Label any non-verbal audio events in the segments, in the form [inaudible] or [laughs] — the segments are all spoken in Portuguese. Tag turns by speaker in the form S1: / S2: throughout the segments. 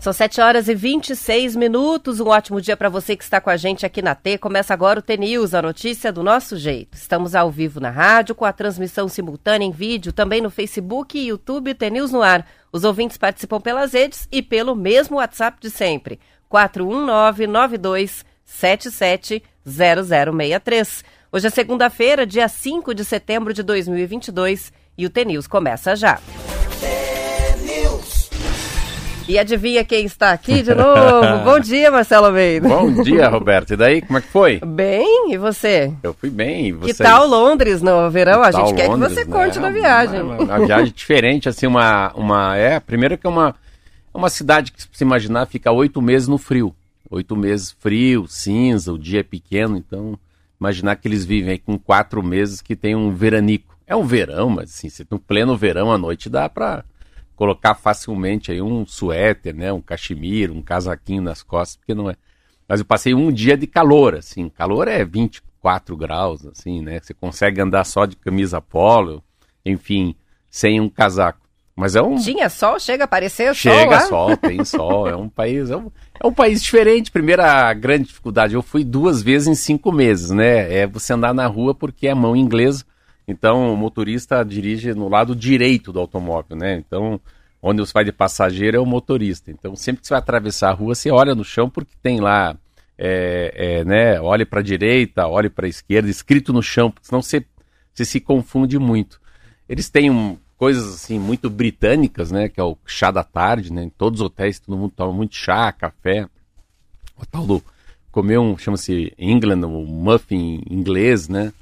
S1: São 7 horas e 26 minutos. Um ótimo dia para você que está com a gente aqui na T. Começa agora o T-News, a notícia do nosso jeito. Estamos ao vivo na rádio, com a transmissão simultânea em vídeo, também no Facebook e YouTube T-News no ar. Os ouvintes participam pelas redes e pelo mesmo WhatsApp de sempre. 419-9277-0063. Hoje é segunda-feira, dia 5 de setembro de 2022 e o T-News começa já. E adivinha quem está aqui de [laughs] novo? Bom dia, Marcelo Almeida.
S2: Bom dia, Roberto. E daí, como é que foi?
S1: Bem, e você?
S2: Eu fui bem. E
S1: vocês? Que tal Londres no verão? Que a gente quer Londres, que você né? conte da viagem.
S2: Uma, uma, uma, viagem diferente, assim, uma, uma... É, primeiro que é uma, é uma cidade que, se imaginar, fica oito meses no frio. Oito meses frio, cinza, o dia é pequeno, então imaginar que eles vivem aí com quatro meses que tem um veranico. É um verão, mas assim, no pleno verão à noite dá para colocar facilmente aí um suéter, né, um cachemiro, um casaquinho nas costas, porque não é. Mas eu passei um dia de calor, assim, calor é 24 graus, assim, né? Você consegue andar só de camisa polo, enfim, sem um casaco. Mas é um.
S1: Tinha sol? Chega a aparecer
S2: sol? Chega sol, tem [laughs] sol. É um país. É um, é um país diferente. Primeira grande dificuldade, eu fui duas vezes em cinco meses, né? É você andar na rua porque é mão inglesa então, o motorista dirige no lado direito do automóvel, né? Então, onde você vai de passageiro é o motorista. Então, sempre que você vai atravessar a rua, você olha no chão porque tem lá, é, é, né? Olhe para a direita, olhe para a esquerda, escrito no chão, porque senão você, você se confunde muito. Eles têm um, coisas assim muito britânicas, né? Que é o chá da tarde, né? Em todos os hotéis todo mundo toma muito chá, café. O tal do comer um, chama-se England, um muffin inglês, né?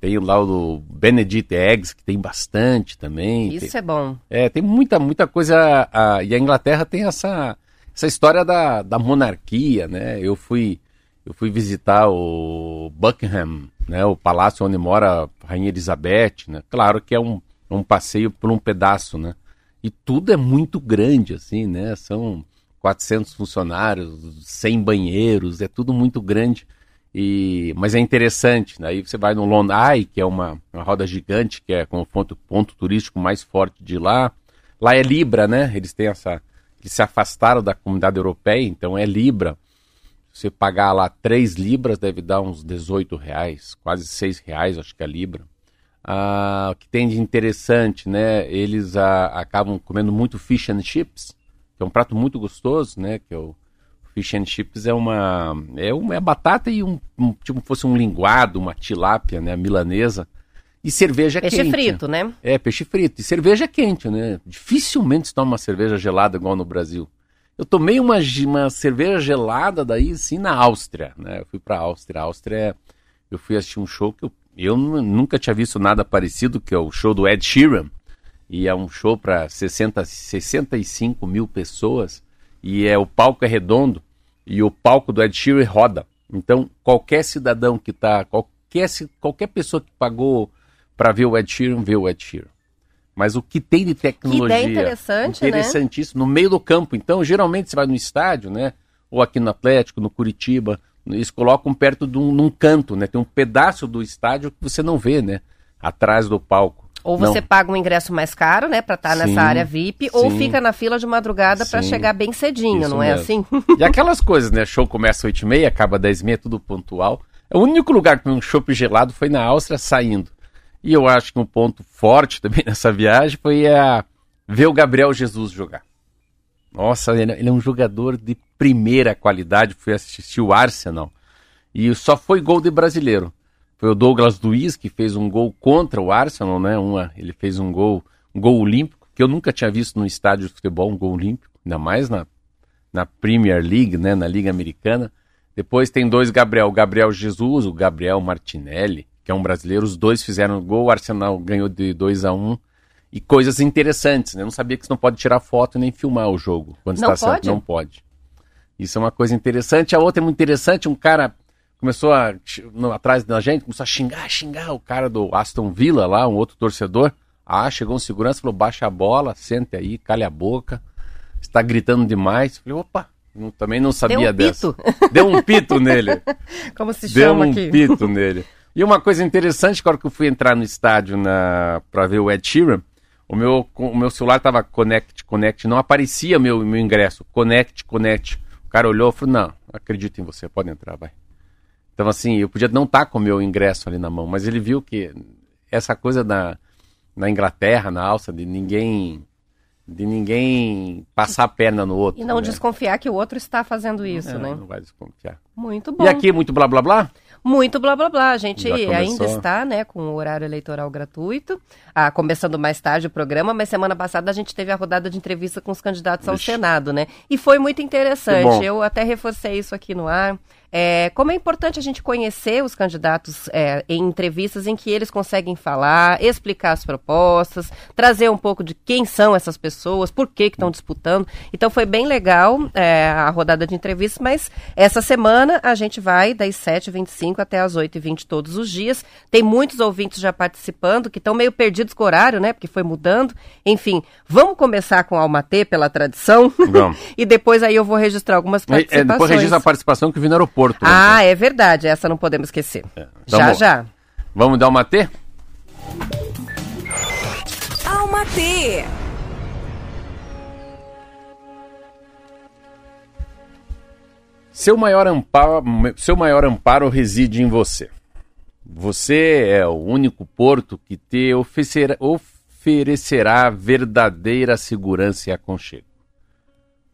S2: Tem lá o Benedict Eggs, que tem bastante também.
S1: Isso
S2: tem,
S1: é bom.
S2: É, tem muita, muita coisa. A, e a Inglaterra tem essa, essa história da, da monarquia, né? Eu fui, eu fui visitar o Buckingham, né? O palácio onde mora a Rainha Elizabeth, né? Claro que é um, um passeio por um pedaço, né? E tudo é muito grande, assim, né? São 400 funcionários, 100 banheiros, é tudo muito grande. E, mas é interessante, né? aí você vai no Eye, que é uma, uma roda gigante, que é como ponto, ponto turístico mais forte de lá. Lá é Libra, né? Eles têm essa. Eles se afastaram da comunidade europeia, então é Libra. Se você pagar lá 3 libras, deve dar uns 18 reais, quase 6 reais, acho que é Libra. Ah, o que tem de interessante, né? Eles ah, acabam comendo muito fish and chips, que é um prato muito gostoso, né? Que é o Fish and chips é uma é uma é batata e um, um tipo fosse um linguado, uma tilápia, né, milanesa. E cerveja
S1: peixe
S2: quente.
S1: Peixe frito, né?
S2: É, peixe frito. E cerveja quente, né? Dificilmente se toma uma cerveja gelada igual no Brasil. Eu tomei uma, uma cerveja gelada daí, sim, na Áustria, né? Eu fui pra Áustria. A Áustria, é, eu fui assistir um show que eu, eu nunca tinha visto nada parecido, que é o show do Ed Sheeran. E é um show para 65 mil pessoas e é o palco é redondo e o palco do Ed Sheeran roda. Então, qualquer cidadão que está, qualquer, qualquer pessoa que pagou para ver o Ed Sheeran, vê o Ed Sheeran. Mas o que tem de tecnologia...
S1: Que ideia interessante, né?
S2: Interessantíssimo. Né? No meio do campo. Então, geralmente você vai no estádio, né? Ou aqui no Atlético, no Curitiba, eles colocam perto de um, num canto, né? Tem um pedaço do estádio que você não vê, né? Atrás do palco.
S1: Ou você não. paga um ingresso mais caro, né, para estar tá nessa área VIP, sim. ou fica na fila de madrugada para chegar bem cedinho, Isso não é assim? [laughs]
S2: E aquelas coisas, né? Show começa às 8h30, acaba às 10h30, tudo pontual. O único lugar que um chopp gelado foi na Áustria saindo. E eu acho que um ponto forte [laughs] também nessa viagem foi a ver o Gabriel Jesus jogar. Nossa, ele é um jogador de primeira qualidade. Fui assistir o Arsenal. E só foi gol de brasileiro. Foi o Douglas Luiz que fez um gol contra o Arsenal, né? Uma, ele fez um gol, um gol olímpico, que eu nunca tinha visto no estádio de futebol um gol olímpico, ainda mais na, na Premier League, né? Na Liga Americana. Depois tem dois Gabriel, o Gabriel Jesus, o Gabriel Martinelli, que é um brasileiro, os dois fizeram gol, o Arsenal ganhou de 2 a 1 um, e coisas interessantes, né? Eu não sabia que você não pode tirar foto nem filmar o jogo quando
S1: não
S2: está
S1: pode?
S2: Não pode. Isso é uma coisa interessante. A outra é muito interessante, um cara começou a, atrás da gente, começou a xingar, xingar o cara do Aston Villa lá, um outro torcedor. Ah, chegou um segurança, falou, baixa a bola, sente aí, calha a boca, está gritando demais. Falei, opa, não, também não sabia
S1: Deu um
S2: dessa.
S1: Pito.
S2: Deu um pito nele. [laughs]
S1: Como se
S2: Deu
S1: chama
S2: um
S1: aqui?
S2: pito nele. E uma coisa interessante, agora que eu fui entrar no estádio na... para ver o Ed Sheeran, o meu, o meu celular estava connect, connect, não aparecia meu, meu ingresso. Connect, connect. O cara olhou e falou, não, acredito em você, pode entrar, vai. Então, assim, eu podia não estar tá com o meu ingresso ali na mão, mas ele viu que essa coisa na, na Inglaterra, na Áustria, de ninguém de ninguém passar a perna no outro.
S1: E não
S2: né?
S1: desconfiar que o outro está fazendo isso,
S2: é,
S1: né?
S2: Não vai desconfiar.
S1: Muito bom.
S2: E aqui, muito blá blá blá?
S1: Muito blá blá blá. A gente ainda está, né, com o horário eleitoral gratuito. Ah, começando mais tarde o programa, mas semana passada a gente teve a rodada de entrevista com os candidatos ao Senado, né? E foi muito interessante. Eu até reforcei isso aqui no ar. É, como é importante a gente conhecer os candidatos é, em entrevistas em que eles conseguem falar, explicar as propostas, trazer um pouco de quem são essas pessoas, por que estão disputando. Então foi bem legal é, a rodada de entrevistas, mas essa semana a gente vai das 7h25 até as 8h20 todos os dias. Tem muitos ouvintes já participando que estão meio perdidos com o horário, né? Porque foi mudando. Enfim, vamos começar com a Almatê pela tradição.
S2: Vamos. [laughs]
S1: e depois aí eu vou registrar algumas participações.
S2: É, depois registra a participação que vi no aeroporto aeroporto.
S1: Ah, é verdade. Essa não podemos esquecer. É. Então, já, já.
S2: Vamos dar uma T?
S3: Alma T.
S2: Seu maior, amparo, seu maior amparo reside em você. Você é o único porto que te oferecerá, oferecerá verdadeira segurança e aconchego.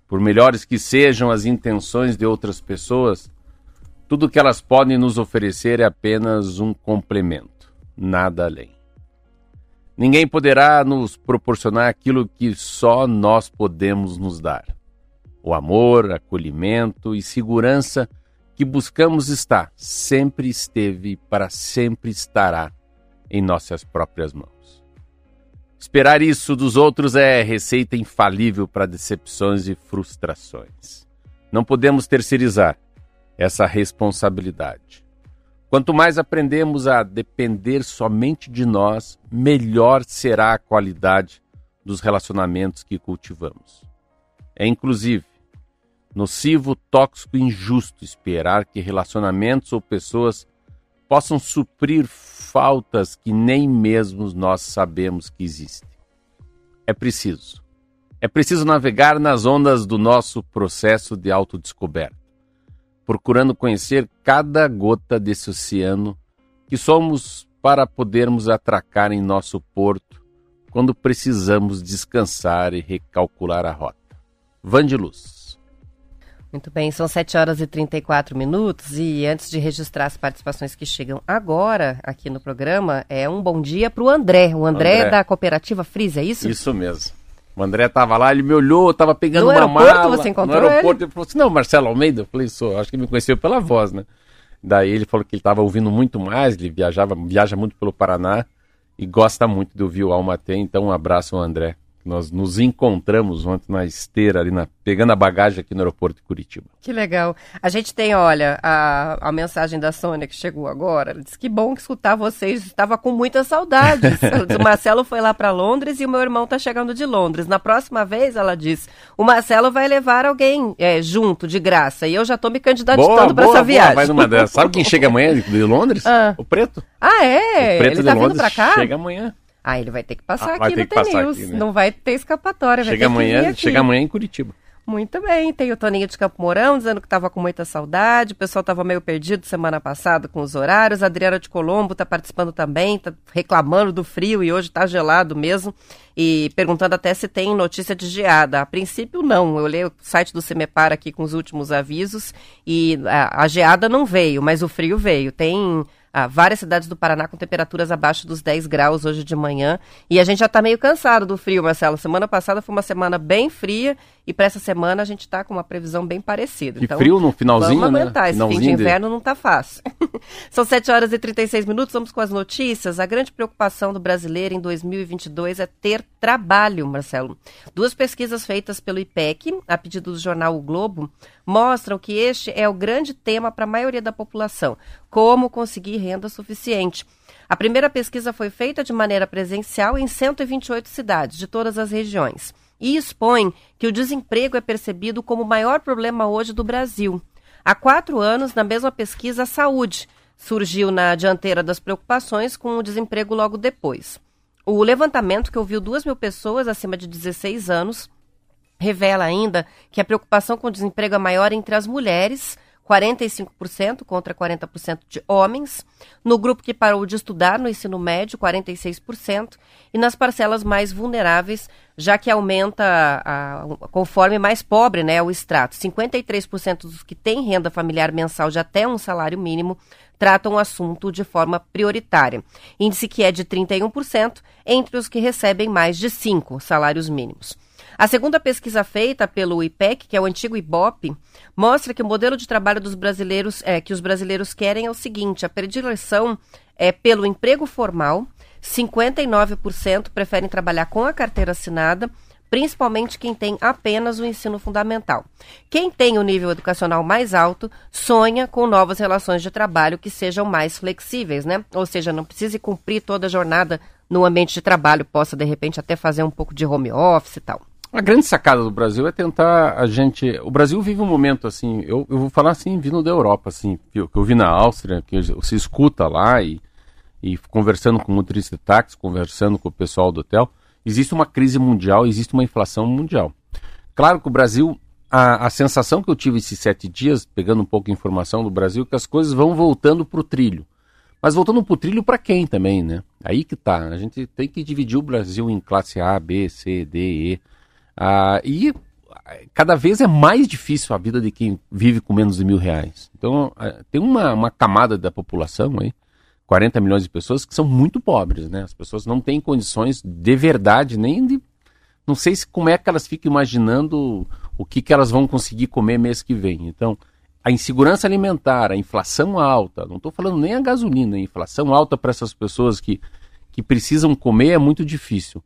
S2: Por melhores que sejam as intenções de outras pessoas, tudo que elas podem nos oferecer é apenas um complemento, nada além. Ninguém poderá nos proporcionar aquilo que só nós podemos nos dar. O amor, acolhimento e segurança que buscamos está, sempre esteve para sempre estará em nossas próprias mãos. Esperar isso dos outros é receita infalível para decepções e frustrações. Não podemos terceirizar essa responsabilidade. Quanto mais aprendemos a depender somente de nós, melhor será a qualidade dos relacionamentos que cultivamos. É inclusive nocivo, tóxico e injusto esperar que relacionamentos ou pessoas possam suprir faltas que nem mesmo nós sabemos que existem. É preciso. É preciso navegar nas ondas do nosso processo de autodescoberta procurando conhecer cada gota desse oceano que somos para podermos atracar em nosso porto quando precisamos descansar e recalcular a rota. Van de Luz.
S1: Muito bem, são 7 horas e 34 minutos e antes de registrar as participações que chegam agora aqui no programa, é um bom dia para o André. O André, André da cooperativa Frisa, é isso?
S2: Isso mesmo. O André tava lá, ele me olhou, tava pegando
S1: no
S2: uma
S1: aeroporto
S2: mala.
S1: você encontrou
S2: No aeroporto,
S1: ele?
S2: ele falou assim, não, Marcelo Almeida. Eu falei, sou, acho que me conheceu pela voz, né? Daí ele falou que ele tava ouvindo muito mais, ele viajava, viaja muito pelo Paraná e gosta muito de ouvir o Almatê, então um abraço ao André. Nós nos encontramos ontem na esteira, ali na, pegando a bagagem aqui no aeroporto de Curitiba.
S1: Que legal. A gente tem, olha, a, a mensagem da Sônia que chegou agora. Ela disse que bom que escutar vocês. Estava com muitas saudades. [laughs] o Marcelo foi lá para Londres e o meu irmão está chegando de Londres. Na próxima vez, ela diz, o Marcelo vai levar alguém é, junto, de graça. E eu já estou me candidatando para essa viagem.
S2: Boa, uma dessas. Sabe quem chega amanhã de Londres? [laughs]
S1: Ah.
S2: O Preto.
S1: Ah, é?
S2: O Preto
S1: Ele
S2: de
S1: tá
S2: Londres
S1: vindo para cá?
S2: chega amanhã.
S1: Ah, ele vai ter que passar
S2: Ah, vai
S1: aqui
S2: ter
S1: no TNews.
S2: né?
S1: Não vai ter escapatória. vai
S2: Chega
S1: ter que vir
S2: amanhã, chega amanhã em Curitiba.
S1: Muito bem, tem o Toninho de Campo Mourão dizendo que estava com muita saudade, o pessoal estava meio perdido semana passada com os horários, a Adriana de Colombo está participando também, está reclamando do frio e hoje está gelado mesmo, e perguntando até se tem notícia de geada. A princípio não, eu olhei o site do Semepar aqui com os últimos avisos e a, a geada não veio, mas o frio veio. Tem ah, várias cidades do Paraná com temperaturas abaixo dos 10 graus hoje de manhã. E a gente já está meio cansado do frio, Marcelo. Semana passada foi uma semana bem fria e para essa semana a gente está com uma previsão bem parecida.
S2: E frio no finalzinho,
S1: vamos
S2: né?
S1: aguentar. Esse
S2: Finalzinho
S1: fim de
S2: de-
S1: inverno não está fácil. [laughs] São 7 horas e 36 minutos, vamos com as notícias. A grande preocupação do brasileiro em 2022 é ter trabalho, Marcelo. Duas pesquisas feitas pelo IPEC, a pedido do jornal O Globo, mostram que este é o grande tema para a maioria da população: como conseguir renda suficiente. A primeira pesquisa foi feita de maneira presencial em 128 cidades de todas as regiões e expõe que o desemprego é percebido como o maior problema hoje do Brasil. Há quatro anos, na mesma pesquisa, a saúde surgiu na dianteira das preocupações com o desemprego logo depois. O levantamento que ouviu 2 mil pessoas acima de 16 anos revela ainda que a preocupação com o desemprego é maior entre as mulheres, 45% contra 40% de homens, no grupo que parou de estudar no ensino médio, 46%, e nas parcelas mais vulneráveis, já que aumenta a, a, conforme mais pobre né, o extrato. 53% dos que têm renda familiar mensal de até um salário mínimo tratam o assunto de forma prioritária, índice que é de 31% entre os que recebem mais de cinco salários mínimos. A segunda pesquisa feita pelo IPEC, que é o antigo IBOP, mostra que o modelo de trabalho dos brasileiros é, que os brasileiros querem é o seguinte: a predileção é pelo emprego formal, 59% preferem trabalhar com a carteira assinada, principalmente quem tem apenas o ensino fundamental. Quem tem o nível educacional mais alto sonha com novas relações de trabalho que sejam mais flexíveis, né? Ou seja, não precise cumprir toda a jornada no ambiente de trabalho, possa de repente até fazer um pouco de home office e tal.
S2: A grande sacada do Brasil é tentar a gente. O Brasil vive um momento assim. Eu, eu vou falar assim, vindo da Europa, assim, que eu, vi na Áustria, que você escuta lá e, e conversando com o motorista de táxi, conversando com o pessoal do hotel, existe uma crise mundial, existe uma inflação mundial. Claro que o Brasil, a, a sensação que eu tive esses sete dias, pegando um pouco de informação do Brasil, é que as coisas vão voltando para o trilho. Mas voltando para o trilho para quem também, né? Aí que tá. A gente tem que dividir o Brasil em classe A, B, C, D, E. Ah, e cada vez é mais difícil a vida de quem vive com menos de mil reais. Então, ah, tem uma, uma camada da população aí, 40 milhões de pessoas, que são muito pobres, né? As pessoas não têm condições de verdade, nem de. Não sei se como é que elas ficam imaginando o que, que elas vão conseguir comer mês que vem. Então, a insegurança alimentar, a inflação alta, não estou falando nem a gasolina, a inflação alta para essas pessoas que, que precisam comer é muito difícil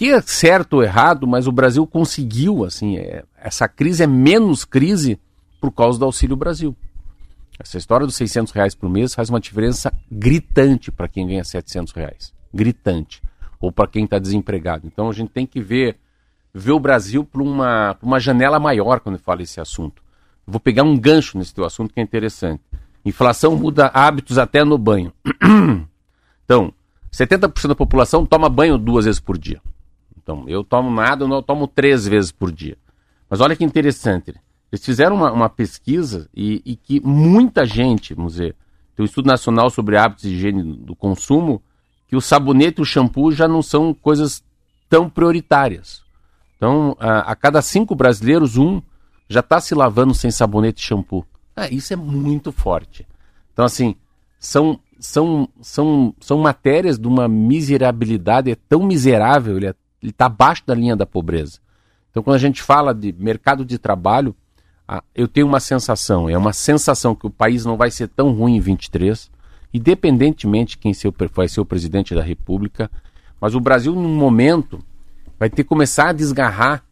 S2: que é certo ou errado, mas o Brasil conseguiu, assim, é, essa crise é menos crise por causa do Auxílio Brasil. Essa história dos 600 reais por mês faz uma diferença gritante para quem ganha 700 reais. Gritante. Ou para quem está desempregado. Então a gente tem que ver, ver o Brasil por uma, uma janela maior quando fala esse assunto. Vou pegar um gancho nesse teu assunto que é interessante. Inflação muda hábitos até no banho. [clears throat] então, 70% da população toma banho duas vezes por dia. Então, eu tomo nada, eu tomo três vezes por dia. Mas olha que interessante. Eles fizeram uma, uma pesquisa e, e, que muita gente, vamos dizer, tem um estudo nacional sobre hábitos de higiene do consumo, que o sabonete e o shampoo já não são coisas tão prioritárias. Então, a, a cada cinco brasileiros, um já está se lavando sem sabonete e shampoo. Ah, isso é muito forte. Então, assim, são, são, são, são matérias de uma miserabilidade, é tão miserável, ele é ele está abaixo da linha da pobreza. Então, quando a gente fala de mercado de trabalho, eu tenho uma sensação, é uma sensação que o país não vai ser tão ruim em 23, independentemente de quem vai ser o presidente da República, mas o Brasil, num momento, vai ter que começar a desgarrar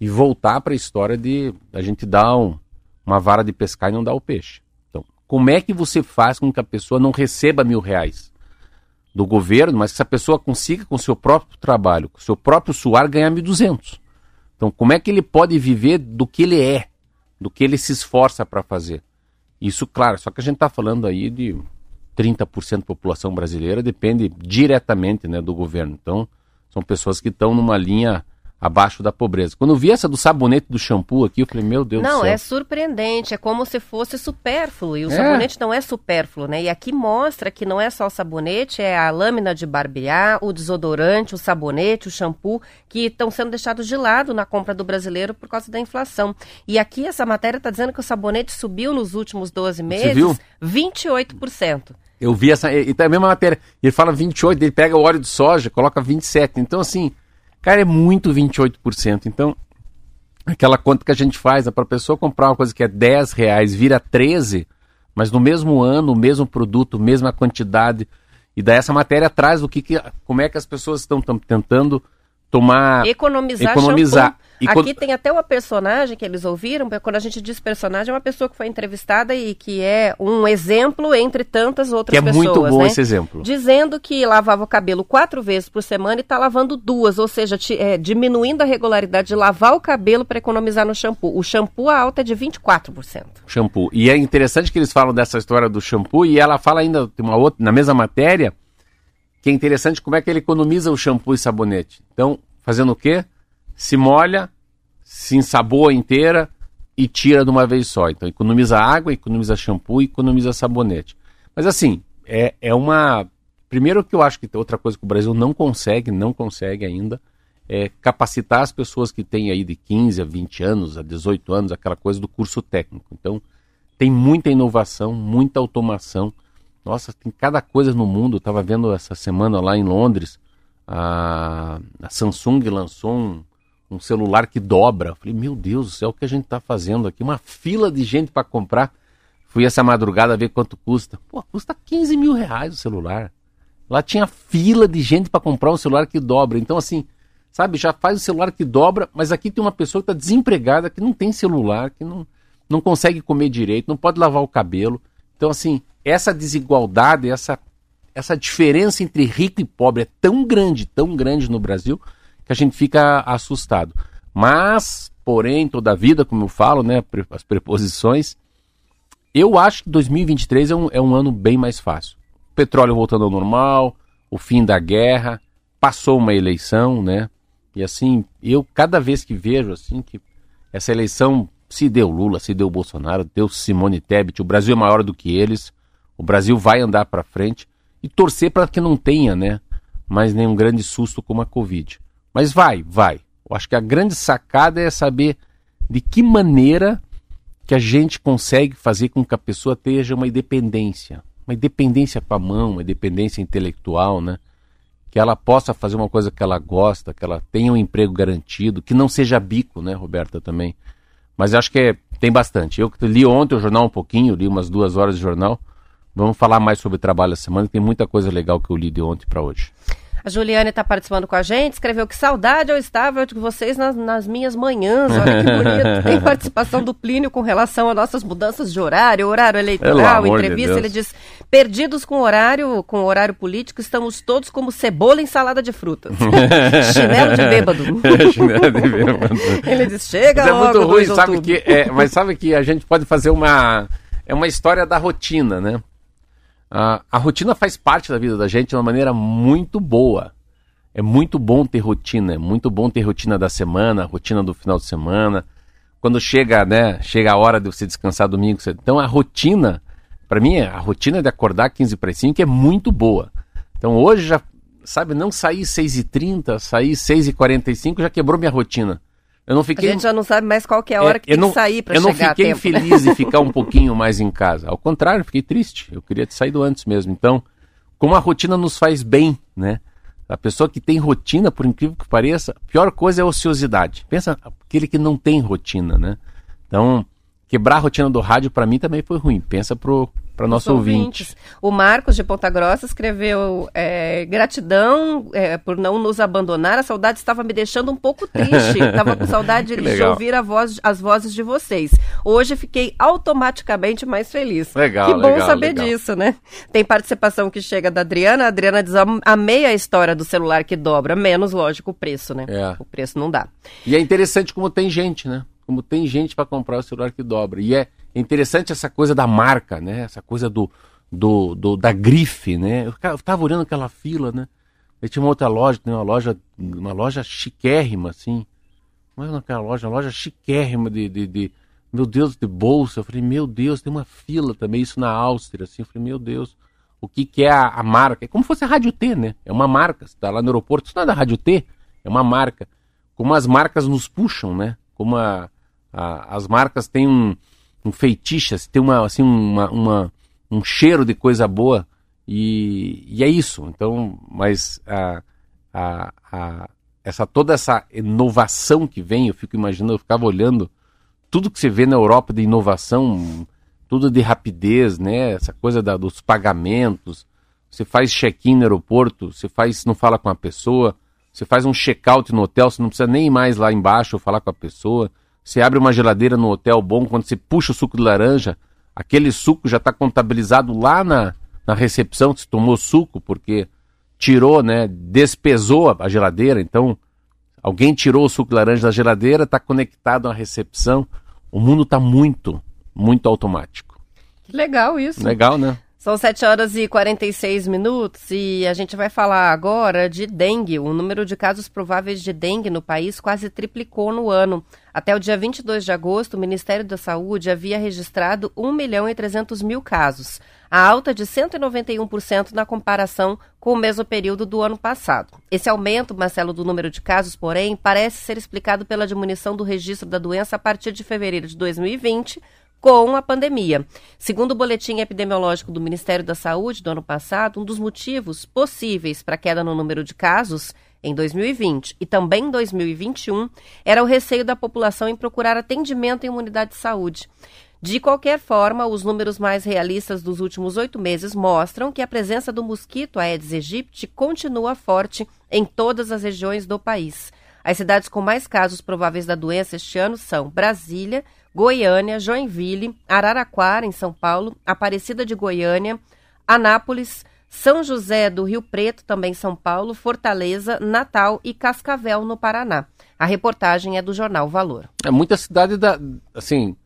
S2: e voltar para a história de a gente dar um, uma vara de pescar e não dar o peixe. Então, como é que você faz com que a pessoa não receba mil reais? Do governo, mas que essa pessoa consiga, com seu próprio trabalho, com seu próprio suar, ganhar 1.200. Então, como é que ele pode viver do que ele é, do que ele se esforça para fazer? Isso, claro, só que a gente está falando aí de 30% da população brasileira depende diretamente né, do governo. Então, são pessoas que estão numa linha abaixo da pobreza. Quando eu vi essa do sabonete do shampoo aqui, eu falei, meu Deus
S1: não,
S2: do céu.
S1: Não, é surpreendente, é como se fosse supérfluo, e o é. sabonete não é supérfluo, né? E aqui mostra que não é só o sabonete, é a lâmina de barbear, o desodorante, o sabonete, o shampoo, que estão sendo deixados de lado na compra do brasileiro por causa da inflação. E aqui essa matéria está dizendo que o sabonete subiu nos últimos 12 meses Você viu? 28%.
S2: Eu vi essa, e, e tá a mesma matéria, ele fala 28, ele pega o óleo de soja, coloca 27, então assim... Cara, é muito 28%. Então, aquela conta que a gente faz é para a pessoa comprar uma coisa que é 10 reais, vira 13, mas no mesmo ano, o mesmo produto, mesma quantidade. E daí essa matéria traz o que, que como é que as pessoas estão tentando tomar
S1: economizar, economizar. E Aqui quando... tem até uma personagem que eles ouviram, quando a gente diz personagem, é uma pessoa que foi entrevistada e que é um exemplo entre tantas outras
S2: que é
S1: pessoas.
S2: É muito bom
S1: né?
S2: esse exemplo.
S1: Dizendo que lavava o cabelo quatro vezes por semana e está lavando duas, ou seja, é, diminuindo a regularidade de lavar o cabelo para economizar no shampoo. O shampoo a alta é de 24%.
S2: Shampoo. E é interessante que eles falam dessa história do shampoo e ela fala ainda, uma outra, na mesma matéria, que é interessante como é que ele economiza o shampoo e sabonete. Então, fazendo o quê? Se molha, se ensaboa inteira e tira de uma vez só. Então, economiza água, economiza shampoo e economiza sabonete. Mas assim, é, é uma. Primeiro que eu acho que tem outra coisa que o Brasil não consegue, não consegue ainda, é capacitar as pessoas que têm aí de 15 a 20 anos, a 18 anos, aquela coisa do curso técnico. Então, tem muita inovação, muita automação. Nossa, tem cada coisa no mundo. Eu estava vendo essa semana lá em Londres, a, a Samsung lançou um, um, celular que dobra. Eu falei, meu Deus do céu, o que a gente está fazendo aqui? Uma fila de gente para comprar. Fui essa madrugada ver quanto custa. Pô, custa 15 mil reais o celular. Lá tinha fila de gente para comprar um celular que dobra. Então, assim, sabe, já faz o celular que dobra, mas aqui tem uma pessoa que está desempregada, que não tem celular, que não, não consegue comer direito, não pode lavar o cabelo. Então, assim, essa desigualdade, essa, essa diferença entre rico e pobre é tão grande, tão grande no Brasil, que a gente fica assustado. Mas, porém, toda a vida, como eu falo, né, as preposições, eu acho que 2023 é um, é um ano bem mais fácil. Petróleo voltando ao normal, o fim da guerra, passou uma eleição, né? E assim, eu cada vez que vejo assim que essa eleição se deu Lula, se deu Bolsonaro, deu Simone Tebet, o Brasil é maior do que eles, o Brasil vai andar para frente e torcer para que não tenha, né, mais nenhum grande susto como a Covid. Mas vai, vai. Eu acho que a grande sacada é saber de que maneira que a gente consegue fazer com que a pessoa tenha uma independência, uma independência com a mão, uma independência intelectual, né? Que ela possa fazer uma coisa que ela gosta, que ela tenha um emprego garantido, que não seja bico, né, Roberta, também. Mas acho que é, tem bastante. Eu li ontem o jornal um pouquinho, li umas duas horas de jornal. Vamos falar mais sobre trabalho essa semana, tem muita coisa legal que eu li de ontem para hoje.
S1: A Juliane está participando com a gente, escreveu que saudade eu estava de vocês nas, nas minhas manhãs. Olha que bonito. [laughs] Tem participação do Plínio com relação a nossas mudanças de horário, horário eleitoral, entrevista. De ele diz: perdidos com horário, com horário político, estamos todos como cebola em salada de frutas. [laughs] Chinelo de bêbado. [laughs] Chinelo de bêbado. ele diz: chega
S2: mas. É muito ruim, sabe que, é, mas sabe que a gente pode fazer uma. É uma história da rotina, né? A, a rotina faz parte da vida da gente de uma maneira muito boa. É muito bom ter rotina, é muito bom ter rotina da semana, rotina do final de semana. Quando chega, né, chega a hora de você descansar domingo, você... então a rotina, para mim, a rotina de acordar 15 para 5 é muito boa. Então hoje já, sabe, não sair 6h30, sair 6h45 já quebrou minha rotina. Eu não fiquei...
S1: A gente já não sabe mais qual que é a hora é, que tem não, que sair para chegar
S2: Eu não fiquei feliz de ficar um [laughs] pouquinho mais em casa. Ao contrário, fiquei triste. Eu queria ter saído antes mesmo. Então, como a rotina nos faz bem, né? A pessoa que tem rotina, por incrível que pareça, a pior coisa é a ociosidade. Pensa aquele que não tem rotina, né? Então, quebrar a rotina do rádio para mim também foi ruim. Pensa pro para nosso ouvinte.
S1: O Marcos de Ponta Grossa escreveu é, gratidão é, por não nos abandonar. A saudade estava me deixando um pouco triste. [laughs] Estava com saudade de ouvir voz, as vozes de vocês. Hoje fiquei automaticamente mais feliz.
S2: Legal,
S1: Que bom
S2: legal,
S1: saber
S2: legal.
S1: disso, né? Tem participação que chega da Adriana. A Adriana diz: amei a história do celular que dobra, menos lógico o preço, né?
S2: É.
S1: O preço não dá.
S2: E é interessante como tem gente, né? Como tem gente para comprar o celular que dobra. E é é interessante essa coisa da marca, né? Essa coisa do, do, do da grife, né? Eu, tava olhando aquela fila, né? Aí tinha uma outra loja, uma loja, uma loja chiquérrima, assim. É naquela loja, uma loja chiquérrima de, de, de, meu Deus, de bolsa. Eu falei, meu Deus, tem uma fila também, isso na Áustria, assim. Eu falei, meu Deus, o que, que é a, a marca? É como se fosse a Rádio T, né? É uma marca. Você tá lá no aeroporto, isso não é da Rádio T, é uma marca. Como as marcas nos puxam, né? Como a, a, as marcas têm um, um feitiço, tem uma, assim, uma, uma, um cheiro de coisa boa e, e é isso. Então, mas a, a, a, essa toda essa inovação que vem, eu fico imaginando, eu ficava olhando tudo que você vê na Europa de inovação, tudo de rapidez, né? Essa coisa da, dos pagamentos. Você faz check-in no aeroporto, você faz, não fala com a pessoa, você faz um check-out no hotel, você não precisa nem ir mais lá embaixo falar com a pessoa. Você abre uma geladeira no hotel bom, quando você puxa o suco de laranja, aquele suco já está contabilizado lá na, na recepção, que você tomou suco, porque tirou, né, despesou a geladeira, então alguém tirou o suco de laranja da geladeira, está conectado à recepção. O mundo está muito, muito automático.
S1: Legal isso.
S2: Legal, né?
S1: São 7 horas e 46 minutos e a gente vai falar agora de dengue. O número de casos prováveis de dengue no país quase triplicou no ano. Até o dia 22 de agosto, o Ministério da Saúde havia registrado 1 milhão e 300 mil casos, a alta de 191% na comparação com o mesmo período do ano passado. Esse aumento, Marcelo, do número de casos, porém, parece ser explicado pela diminuição do registro da doença a partir de fevereiro de 2020 com a pandemia. Segundo o boletim epidemiológico do Ministério da Saúde do ano passado, um dos motivos possíveis para a queda no número de casos em 2020 e também em 2021 era o receio da população em procurar atendimento em uma unidade de saúde. De qualquer forma, os números mais realistas dos últimos oito meses mostram que a presença do mosquito Aedes aegypti continua forte em todas as regiões do país. As cidades com mais casos prováveis da doença este ano são Brasília, Goiânia, Joinville, Araraquara, em São Paulo, Aparecida de Goiânia, Anápolis, São José do Rio Preto, também São Paulo, Fortaleza, Natal e Cascavel, no Paraná. A reportagem é do jornal Valor.
S2: É muita cidade da, assim,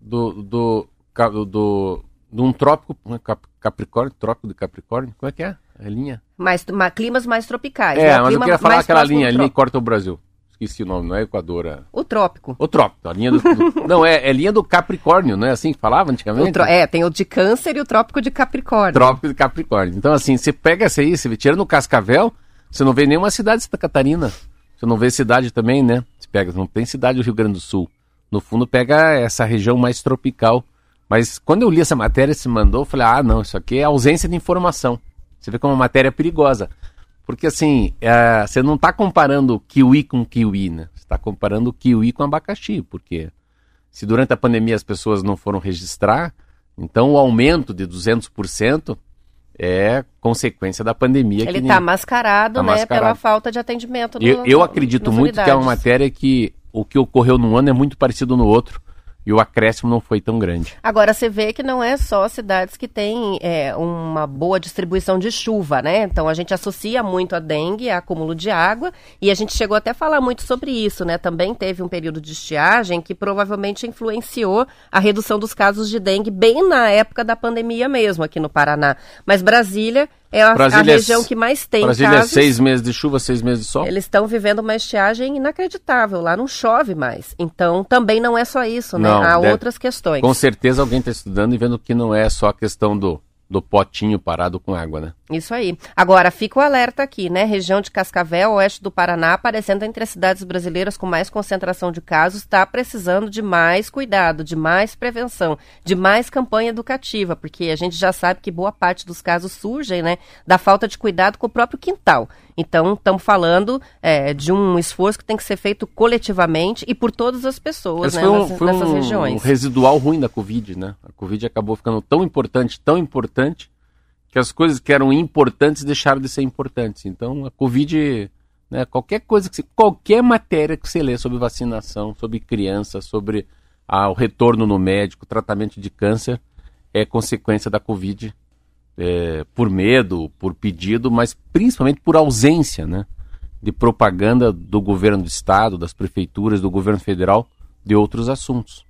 S2: do, do, do, do de um trópico, né, Capricórnio, trópico de Capricórnio, como é que é a linha?
S1: Mais, ma, climas mais tropicais.
S2: É,
S1: né?
S2: mas
S1: Clima
S2: eu queria falar aquela linha ali que corta o Brasil. Esqueci o nome, não é Equador, é...
S1: O trópico.
S2: O trópico, a linha do... do- [laughs] não, é, é linha do Capricórnio, não é assim que falava antigamente?
S1: O tró- é, tem o de Câncer e o trópico de Capricórnio.
S2: Trópico de Capricórnio. Então, assim, você pega essa aí, você vê, tirando o Cascavel, você não vê nenhuma cidade de Santa Catarina. Você não vê cidade também, né? Você pega, não tem cidade do Rio Grande do Sul. No fundo, pega essa região mais tropical. Mas quando eu li essa matéria, se mandou, eu falei, ah, não, isso aqui é ausência de informação. Você vê como é uma matéria perigosa. Porque, assim, é, você não está comparando kiwi com kiwi, né? Você está comparando kiwi com abacaxi, porque se durante a pandemia as pessoas não foram registrar, então o aumento de 200% é consequência da pandemia.
S1: Ele está
S2: nem-
S1: mascarado,
S2: Tá
S1: né,
S2: mascarado.
S1: pela falta de atendimento. no-
S2: eu, eu acredito muito que é uma
S1: unidades.
S2: matéria que o que ocorreu num ano é muito parecido no outro e o acréscimo não foi tão grande.
S1: Agora, você vê que não é só cidades que têm é, uma boa distribuição de chuva, né? Então, a gente associa muito a dengue a acúmulo de água e a gente chegou até a falar muito sobre isso, né? Também teve um período de estiagem que provavelmente influenciou a redução dos casos de dengue bem na época da pandemia mesmo aqui no Paraná. Mas Brasília é a, a
S2: é
S1: região que mais tem
S2: Brasília
S1: casos.
S2: é seis meses de chuva, seis meses de sol.
S1: Eles estão vivendo uma estiagem inacreditável. Lá não chove mais. Então, também não é só isso, né?
S2: Não,
S1: Há
S2: deve-
S1: outras questões.
S2: Com certeza alguém está estudando e vendo que não é só a questão do, do potinho parado com água, né?
S1: Isso aí. Agora, fica o alerta aqui, né? Região de Cascavel, oeste do Paraná, aparecendo entre as cidades brasileiras com mais concentração de casos, está precisando de mais cuidado, de mais prevenção, de mais campanha educativa, porque a gente já sabe que boa parte dos casos surgem, né, da falta de cuidado com o próprio quintal. Então, estamos falando é, de um esforço que tem que ser feito coletivamente e por todas as pessoas, né,
S2: foi um,
S1: nessas,
S2: foi
S1: nessas
S2: um
S1: regiões.
S2: residual ruim da Covid, né? A Covid acabou ficando tão importante, tão importante, que as coisas que eram importantes deixaram de ser importantes. Então, a Covid, né, qualquer coisa que você, qualquer matéria que você lê sobre vacinação, sobre criança, sobre ah, o retorno no médico, tratamento de câncer, é consequência da Covid, é, por medo, por pedido, mas principalmente por ausência, né? De propaganda do governo do estado, das prefeituras, do governo federal, de outros assuntos.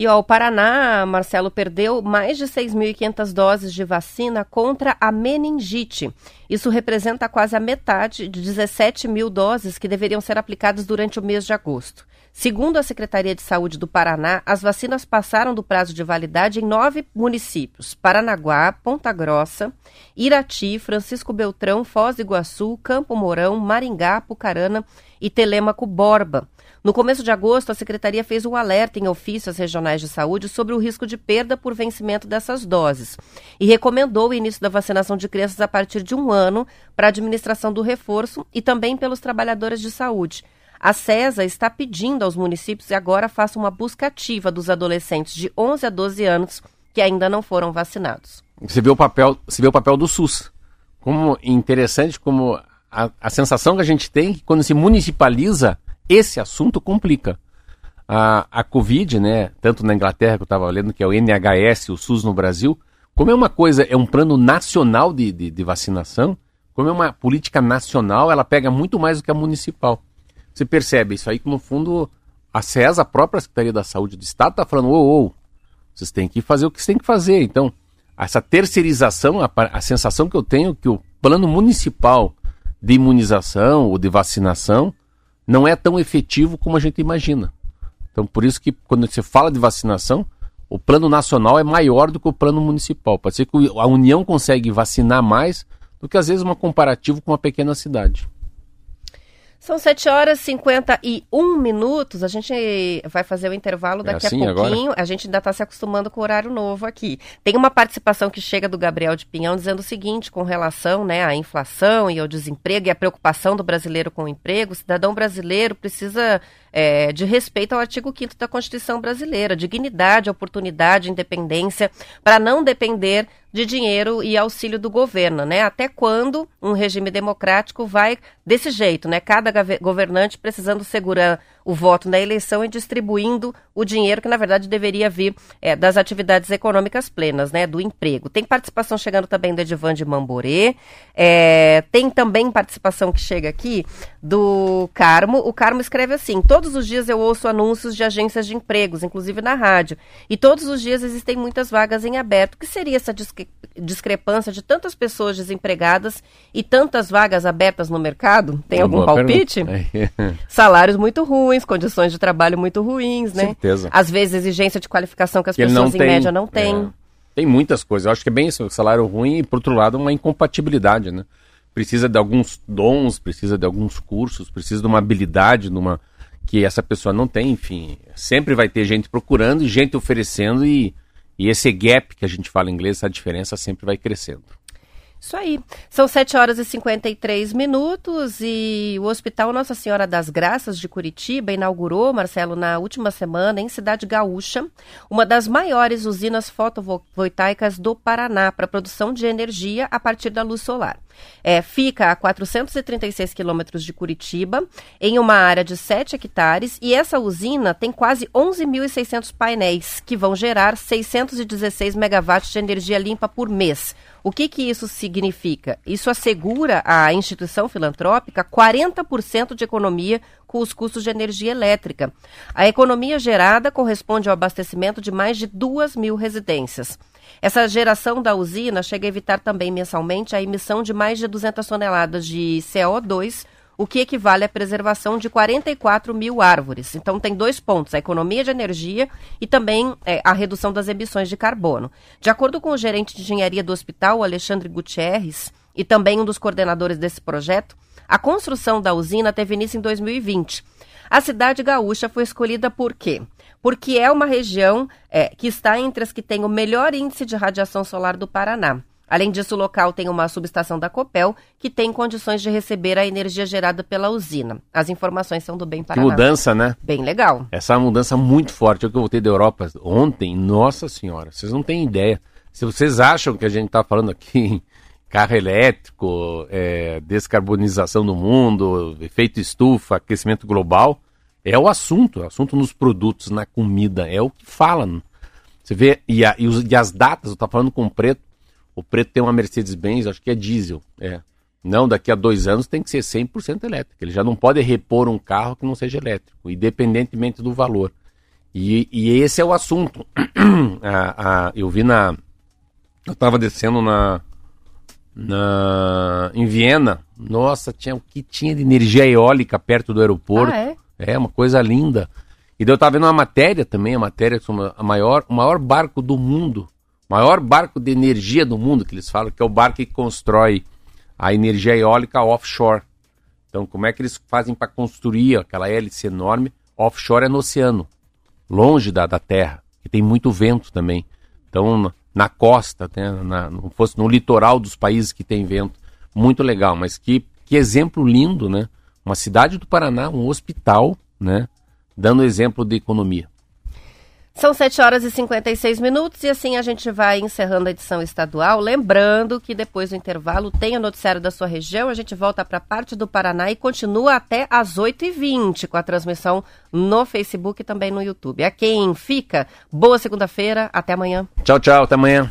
S1: E ó, o Paraná, Marcelo, perdeu mais de 6.500 doses de vacina contra a meningite. Isso representa quase a metade de 17 mil doses que deveriam ser aplicadas durante o mês de agosto. Segundo a Secretaria de Saúde do Paraná, as vacinas passaram do prazo de validade em nove municípios: Paranaguá, Ponta Grossa, Irati, Francisco Beltrão, Foz do Iguaçu, Campo Mourão, Maringá, Pucarana e Telêmaco Borba. No começo de agosto, a Secretaria fez um alerta em ofícios regionais de saúde sobre o risco de perda por vencimento dessas doses e recomendou o início da vacinação de crianças a partir de um ano para a administração do reforço e também pelos trabalhadores de saúde. A CESA está pedindo aos municípios que agora façam uma busca ativa dos adolescentes de 11 a 12 anos que ainda não foram vacinados.
S2: Você vê o papel, você vê o papel do SUS. Como interessante como a, a sensação que a gente tem que quando se municipaliza esse assunto complica. A, a Covid, né, tanto na Inglaterra que eu estava lendo, que é o NHS, o SUS no Brasil, como é uma coisa, é um plano nacional de, de, de vacinação, como é uma política nacional, ela pega muito mais do que a municipal. Você percebe isso aí que, no fundo, a CESA, a própria Secretaria da Saúde do Estado, está falando, ô, ô, vocês têm que fazer o que vocês têm que fazer. Então, essa terceirização, a, a sensação que eu tenho que o plano municipal de imunização ou de vacinação não é tão efetivo como a gente imagina. Então, por isso que quando você fala de vacinação, o plano nacional é maior do que o plano municipal. Pode ser que a União consegue vacinar mais do que às vezes uma comparativo com uma pequena cidade.
S1: São 7 horas e 51 minutos. A gente vai fazer o intervalo daqui é assim a pouquinho. Agora? A gente ainda está se acostumando com o horário novo aqui. Tem uma participação que chega do Gabriel de Pinhão dizendo o seguinte, com relação né, à inflação e ao desemprego e à preocupação do brasileiro com o emprego. O cidadão brasileiro precisa é, de respeito ao artigo 5 da Constituição brasileira, dignidade, oportunidade, independência, para não depender de dinheiro e auxílio do governo, né? Até quando um regime democrático vai desse jeito, né? Cada governante precisando segurar o voto na eleição e distribuindo o dinheiro que, na verdade, deveria vir é, das atividades econômicas plenas, né, do emprego. Tem participação chegando também do Edivan de Mamborê, é, tem também participação que chega aqui do Carmo. O Carmo escreve assim: todos os dias eu ouço anúncios de agências de empregos, inclusive na rádio, e todos os dias existem muitas vagas em aberto. O que seria essa discre discrepância de tantas pessoas desempregadas e tantas vagas abertas no mercado? Tem algum palpite? [laughs] Salários muito ruins ruins, condições de trabalho muito ruins, né?
S2: Certeza.
S1: Às vezes exigência de qualificação que as que pessoas em tem, média não têm. É,
S2: tem muitas coisas. Eu acho que é bem isso, salário ruim e, por outro lado, uma incompatibilidade, né? Precisa de alguns dons, precisa de alguns cursos, precisa de uma habilidade, numa que essa pessoa não tem, enfim. Sempre vai ter gente procurando e gente oferecendo e, e esse gap que a gente fala em inglês, essa diferença sempre vai crescendo.
S1: Isso aí. São 7 horas e 53 minutos e o Hospital Nossa Senhora das Graças de Curitiba inaugurou, Marcelo, na última semana, em Cidade Gaúcha, uma das maiores usinas fotovoltaicas do Paraná para produção de energia a partir da luz solar. É, fica a 436 quilômetros de Curitiba, em uma área de 7 hectares, e essa usina tem quase 11.600 painéis, que vão gerar 616 megawatts de energia limpa por mês o que, que isso significa? Isso assegura à instituição filantrópica 40% de economia com os custos de energia elétrica. A economia gerada corresponde ao abastecimento de mais de 2 mil residências. Essa geração da usina chega a evitar também mensalmente a emissão de mais de 200 toneladas de CO2 o que equivale à preservação de 44 mil árvores. Então, tem dois pontos: a economia de energia e também é, a redução das emissões de carbono. De acordo com o gerente de engenharia do hospital, Alexandre Gutierrez, e também um dos coordenadores desse projeto, a construção da usina teve início em 2020. A cidade gaúcha foi escolhida por quê? Porque é uma região é, que está entre as que têm o melhor índice de radiação solar do Paraná. Além disso, o local tem uma subestação da Copel que tem condições de receber a energia gerada pela usina. As informações são do Bem Paraná.
S2: Que mudança, né?
S1: Bem legal.
S2: Essa mudança muito forte. Eu que voltei da Europa ontem, nossa senhora, vocês não têm ideia. Se vocês acham que a gente está falando aqui carro elétrico, é, descarbonização do mundo, efeito estufa, aquecimento global, é o assunto, o assunto nos produtos, na comida, é o que fala. Você vê, e, a, e, os, e as datas, eu estava falando com o Preto, o preto tem uma Mercedes-Benz, acho que é diesel. É. Não, daqui a dois anos tem que ser 100% elétrico. Ele já não pode repor um carro que não seja elétrico, independentemente do valor. E, e esse é o assunto. [clears throat] eu vi na. Eu estava descendo na, na. em Viena. Nossa, tinha o que tinha de energia eólica perto do aeroporto. Ah,
S1: é?
S2: é, uma coisa linda. E daí eu estava vendo uma matéria também, a matéria sobre a maior, o maior barco do mundo maior barco de energia do mundo, que eles falam, que é o barco que constrói a energia eólica offshore. Então, como é que eles fazem para construir aquela hélice enorme? Offshore é no oceano, longe da, da terra, que tem muito vento também. Então, na costa, né, na, não fosse no litoral dos países que tem vento, muito legal. Mas que, que exemplo lindo, né? Uma cidade do Paraná, um hospital, né? Dando exemplo de economia.
S1: São 7 horas e 56 minutos e assim a gente vai encerrando a edição estadual. Lembrando que depois do intervalo tem o noticiário da sua região. A gente volta para a parte do Paraná e continua até às 8h20 com a transmissão no Facebook e também no YouTube. A quem fica, boa segunda-feira. Até amanhã.
S2: Tchau, tchau. Até amanhã.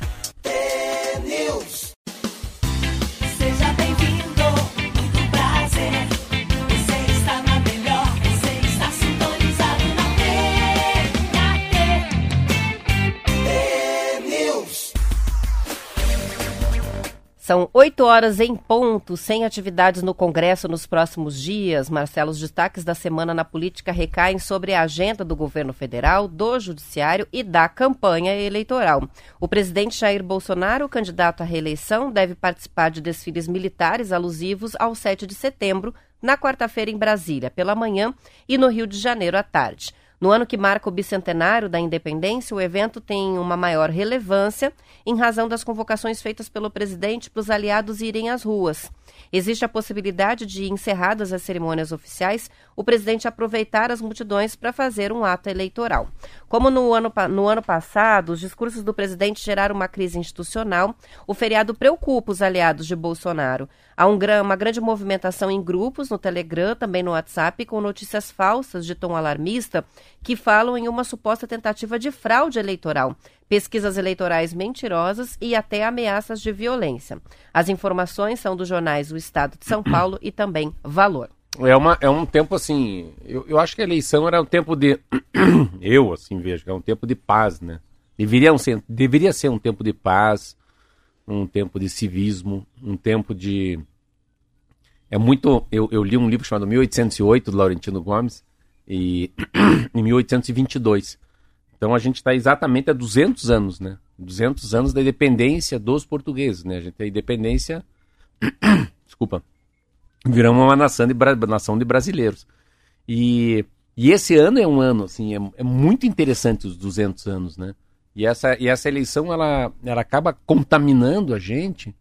S1: São oito horas em ponto, sem atividades no Congresso nos próximos dias. Marcelo, os destaques da semana na política recaem sobre a agenda do governo federal, do judiciário e da campanha eleitoral. O presidente Jair Bolsonaro, candidato à reeleição, deve participar de desfiles militares alusivos ao 7 de setembro, na quarta-feira em Brasília, pela manhã, e no Rio de Janeiro à tarde. No ano que marca o bicentenário da independência, o evento tem uma maior relevância em razão das convocações feitas pelo presidente para os aliados irem às ruas. Existe a possibilidade de, encerradas as cerimônias oficiais, o presidente aproveitar as multidões para fazer um ato eleitoral. Como no ano, no ano passado, os discursos do presidente geraram uma crise institucional, o feriado preocupa os aliados de Bolsonaro. Há um, uma grande movimentação em grupos, no Telegram, também no WhatsApp, com notícias falsas de tom alarmista que falam em uma suposta tentativa de fraude eleitoral pesquisas eleitorais mentirosas e até ameaças de violência. As informações são dos jornais O Estado de São Paulo e também Valor.
S2: É, uma, é um tempo assim. Eu, eu acho que a eleição era um tempo de. [coughs] eu, assim, vejo que é um tempo de paz, né? Deveria ser, deveria ser um tempo de paz, um tempo de civismo, um tempo de. É muito. Eu, eu li um livro chamado 1808 do Laurentino Gomes e [clears throat] em 1822 então a gente está exatamente há 200 anos, né? 200 anos da independência dos portugueses, né? A gente tem a independência, [clears throat] desculpa, viramos uma nação de, nação de brasileiros. E, e esse ano é um ano, assim, é, é muito interessante os 200 anos, né? E essa, e essa eleição, ela, ela acaba contaminando a gente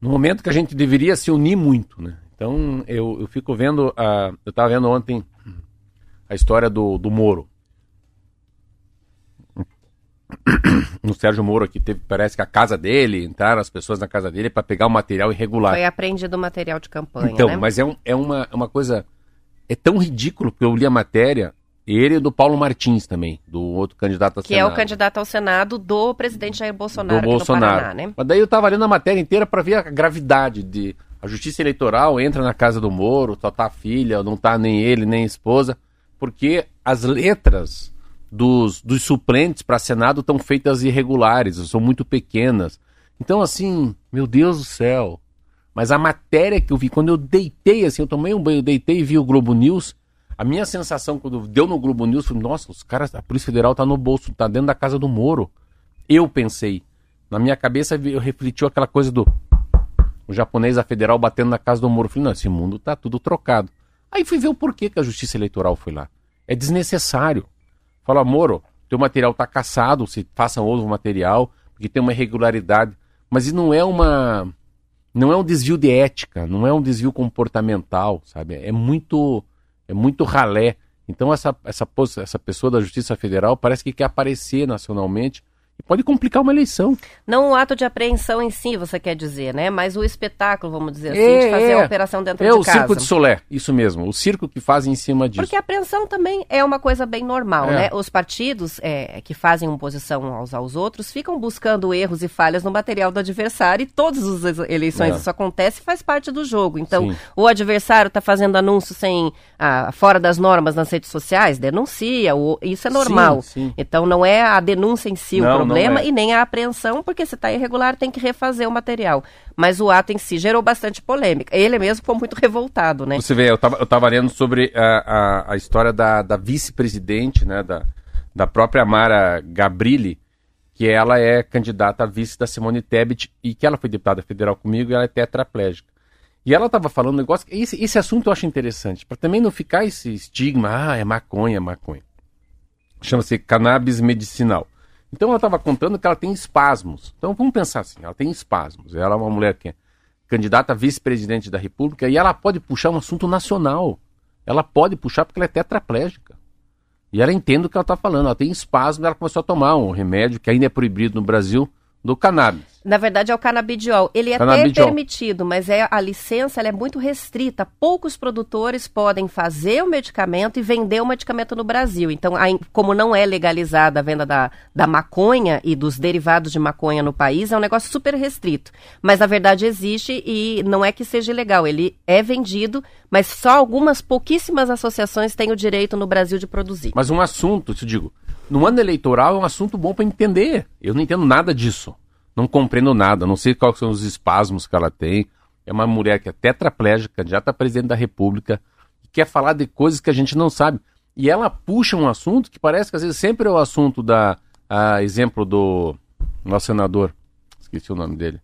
S2: no momento que a gente deveria se unir muito, né? Então, eu, eu fico vendo, a, eu estava vendo ontem a história do, do Moro. no Sérgio Moro aqui teve, parece que a casa dele, entraram as pessoas na casa dele para pegar o material irregular.
S1: Foi apreendido o material de campanha,
S2: Então,
S1: né?
S2: mas é, um, é uma, é uma coisa... É tão ridículo que eu li a matéria, ele e do Paulo Martins também, do outro candidato a
S1: que
S2: Senado.
S1: é o candidato ao Senado do presidente Jair Bolsonaro
S2: do Bolsonaro.
S1: Paraná, né?
S2: Mas daí eu tava lendo a matéria inteira para ver a gravidade de... A justiça eleitoral entra na casa do Moro, só tá a filha, não tá nem ele, nem a esposa, porque as letras dos, dos suplentes para Senado estão feitas irregulares, são muito pequenas. Então, assim, meu Deus do céu. Mas a matéria que eu vi, quando eu deitei, assim, eu tomei um banho, deitei e vi o Globo News, a minha sensação quando deu no Globo News foi, nossa, os caras, a Polícia Federal tá no bolso, tá dentro da casa do Moro. Eu pensei, na minha cabeça eu refletiu aquela coisa do o japonês, a federal batendo na casa do Moro. Eu falei, não, esse mundo tá tudo trocado. Aí fui ver o porquê que a Justiça Eleitoral foi lá. É desnecessário. Fala, Moro, teu material está caçado, se faça outro material, porque tem uma irregularidade. Mas não é uma. Não é um desvio de ética, não é um desvio comportamental, sabe? É muito. É muito ralé. Então essa, essa, essa pessoa da Justiça Federal parece que quer aparecer nacionalmente pode complicar uma eleição.
S1: Não o ato de apreensão em si, você quer dizer, né? Mas o espetáculo, vamos dizer assim, é, de fazer é. a operação dentro
S2: é
S1: de
S2: casa. É o circo de Solé, isso mesmo. O circo que fazem em cima disso.
S1: Porque a apreensão também é uma coisa bem normal, é. né? Os partidos é, que fazem oposição aos aos outros ficam buscando erros e falhas no material do adversário e todas as eleições é. isso acontece faz parte do jogo. Então, Sim. o adversário está fazendo anúncio sem ah, fora das normas nas redes sociais, denuncia. O, isso é normal. Sim, sim. Então, não é a denúncia em si não, o problema problema é. e nem a apreensão, porque se está irregular tem que refazer o material. Mas o ato em si gerou bastante polêmica. Ele mesmo ficou muito revoltado, né?
S2: Você vê, eu estava eu tava lendo sobre a, a, a história da, da vice-presidente, né, da, da própria Mara Gabrilli, que ela é candidata a vice da Simone Tebet e que ela foi deputada federal comigo e ela é tetraplégica. E ela estava falando um negócio, esse, esse assunto eu acho interessante, para também não ficar esse estigma, ah, é maconha, é maconha. Chama-se cannabis medicinal. Então ela estava contando que ela tem espasmos. Então vamos pensar assim, ela tem espasmos. Ela é uma mulher que é candidata a vice-presidente da República e ela pode puxar um assunto nacional. Ela pode puxar porque ela é tetraplégica. E ela entende o que ela está falando. Ela tem espasmo, ela começou a tomar um remédio que ainda é proibido no Brasil, do cannabis.
S1: Na verdade é o canabidiol. Ele é canabidiol. até permitido, mas é a licença é muito restrita. Poucos produtores podem fazer o medicamento e vender o medicamento no Brasil. Então, como não é legalizada a venda da, da maconha e dos derivados de maconha no país, é um negócio super restrito. Mas na verdade existe e não é que seja ilegal. Ele é vendido, mas só algumas pouquíssimas associações têm o direito no Brasil de produzir.
S2: Mas um assunto, te digo, no ano eleitoral é um assunto bom para entender. Eu não entendo nada disso. não compreendo nada, não sei quais são os espasmos que ela tem. É uma mulher que é tetraplégica, já está presidente da República, quer falar de coisas que a gente não sabe. E ela puxa um assunto que parece que às vezes sempre é o assunto da. A exemplo do nosso senador, esqueci o nome dele,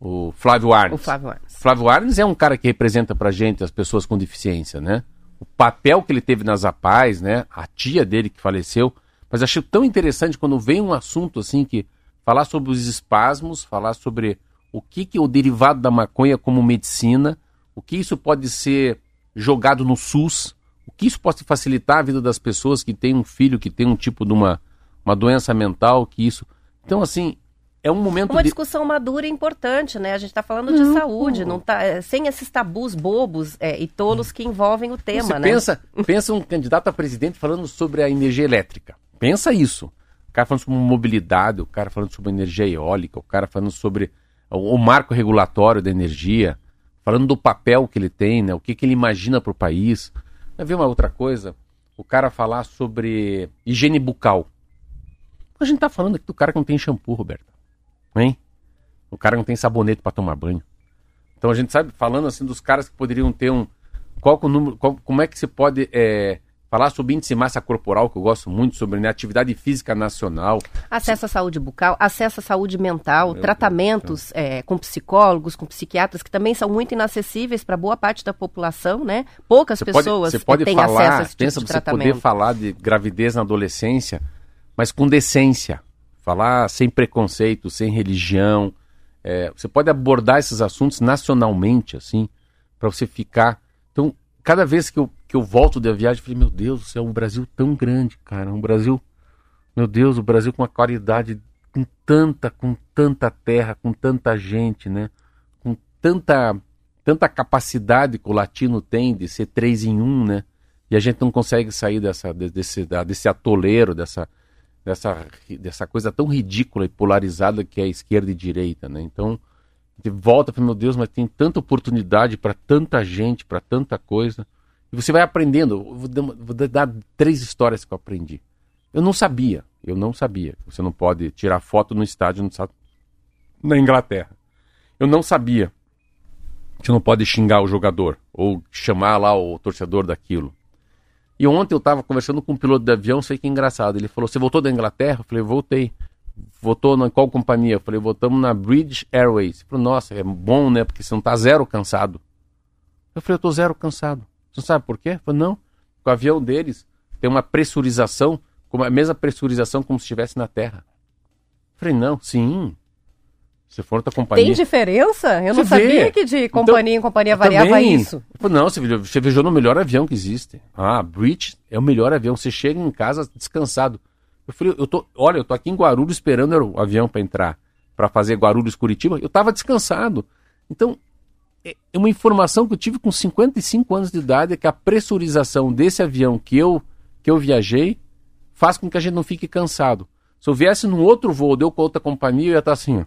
S2: o Flávio Arnes.
S1: O Flávio Arnes.
S2: Flávio Arnes é um cara que representa pra gente as pessoas com deficiência, né? O papel que ele teve nas APAES, né? A tia dele que faleceu. Mas achei tão interessante quando vem um assunto assim que falar sobre os espasmos, falar sobre o que, que é o derivado da maconha como medicina, o que isso pode ser jogado no SUS, o que isso pode facilitar a vida das pessoas que têm um filho que tem um tipo de uma, uma doença mental, que isso. Então, assim, é um momento
S1: Uma
S2: de...
S1: discussão madura e importante, né? A gente está falando de saúde, não tá, é, sem esses tabus bobos é, e tolos que envolvem o tema,
S2: Você
S1: né?
S2: pensa, pensa um candidato a presidente falando sobre a energia elétrica. Pensa isso. O cara falando sobre mobilidade, o cara falando sobre energia eólica, o cara falando sobre o, marco regulatório da energia, falando do papel que ele tem, né? O que, que ele imagina para o país. Vai ver uma outra coisa? O cara falar sobre higiene bucal. A gente tá falando aqui do cara que não tem shampoo, Roberto. Hein? O cara não tem sabonete para tomar banho. Então a gente sabe, falando assim dos caras que poderiam ter um. Qual o número. qual- como é que se pode é, falar sobre índice de massa corporal, que eu gosto muito, sobre né, atividade física nacional.
S1: Acesso à saúde bucal, acesso à saúde mental, tratamentos é, com psicólogos, com psiquiatras, que também são muito inacessíveis para boa parte da população, né? Poucas
S2: Você pode,
S1: pessoas
S2: você pode
S1: têm
S2: falar,
S1: acesso a esse tipo
S2: pensa
S1: de
S2: você
S1: tratamento.
S2: poder falar de gravidez na adolescência, mas com decência. Falar sem preconceito, sem religião. É, você pode abordar esses assuntos nacionalmente, assim, para você ficar. Então, cada vez que eu, que eu volto da viagem, falei, meu Deus do céu, um Brasil tão grande, cara. Um Brasil. Meu Deus, o Brasil com uma qualidade, com tanta, com tanta terra, com tanta gente, né? Com tanta, tanta capacidade que o latino tem de ser três em um, né? E a gente não consegue sair dessa, de- desse, desse atoleiro, dessa, dessa, dessa coisa tão ridícula e polarizada que é esquerda e direita, né? Então, volta fala, meu Deus, mas tem tanta oportunidade para tanta gente, para tanta coisa. E você vai aprendendo. Vou dar, vou dar três histórias que eu aprendi. Eu não sabia, eu não sabia. Você não pode tirar foto no estádio no na Inglaterra. Eu não sabia você não pode xingar o jogador ou chamar lá o torcedor daquilo. E ontem eu estava conversando com um piloto de avião, sei que é engraçado. Ele falou: Você voltou da Inglaterra? Eu falei: Voltei. Votou na qual companhia? Eu falei: Votamos na British Airways. Ele falou: Nossa, é bom, né? Porque você não tá zero cansado. Eu falei: Eu tô zero cansado. Você sabe por quê? Falou: Não. O avião deles tem uma pressurização, como a mesma pressurização como se estivesse na Terra. Eu falei: Não, sim. Se for outra companhia.
S1: Tem diferença? Eu não
S2: Você vê.
S1: sabia que de companhia em companhia variava
S2: também.
S1: isso.
S2: Falei, não, você viajou, você viajou no melhor avião que existe. Ah, British é o melhor avião. Você chega em casa descansado. Eu falei, eu tô, olha, eu tô aqui em Guarulhos esperando o avião para entrar, para fazer Guarulhos Curitiba. Eu tava descansado. Então, uma informação que eu tive com 55 anos de idade é que a pressurização desse avião que eu que eu viajei faz com que a gente não fique cansado. Se eu viesse num outro voo, deu com outra companhia, eu ia estar assim, ó,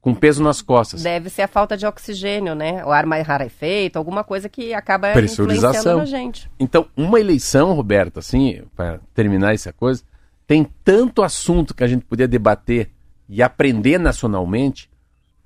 S2: com peso nas costas.
S1: Deve ser a falta de oxigênio, né? O ar mais rarefeito, alguma coisa que acaba
S2: Pressurização.
S1: influenciando na gente.
S2: Então, uma eleição, Roberto, assim, para terminar essa coisa, tem tanto assunto que a gente podia debater e aprender nacionalmente.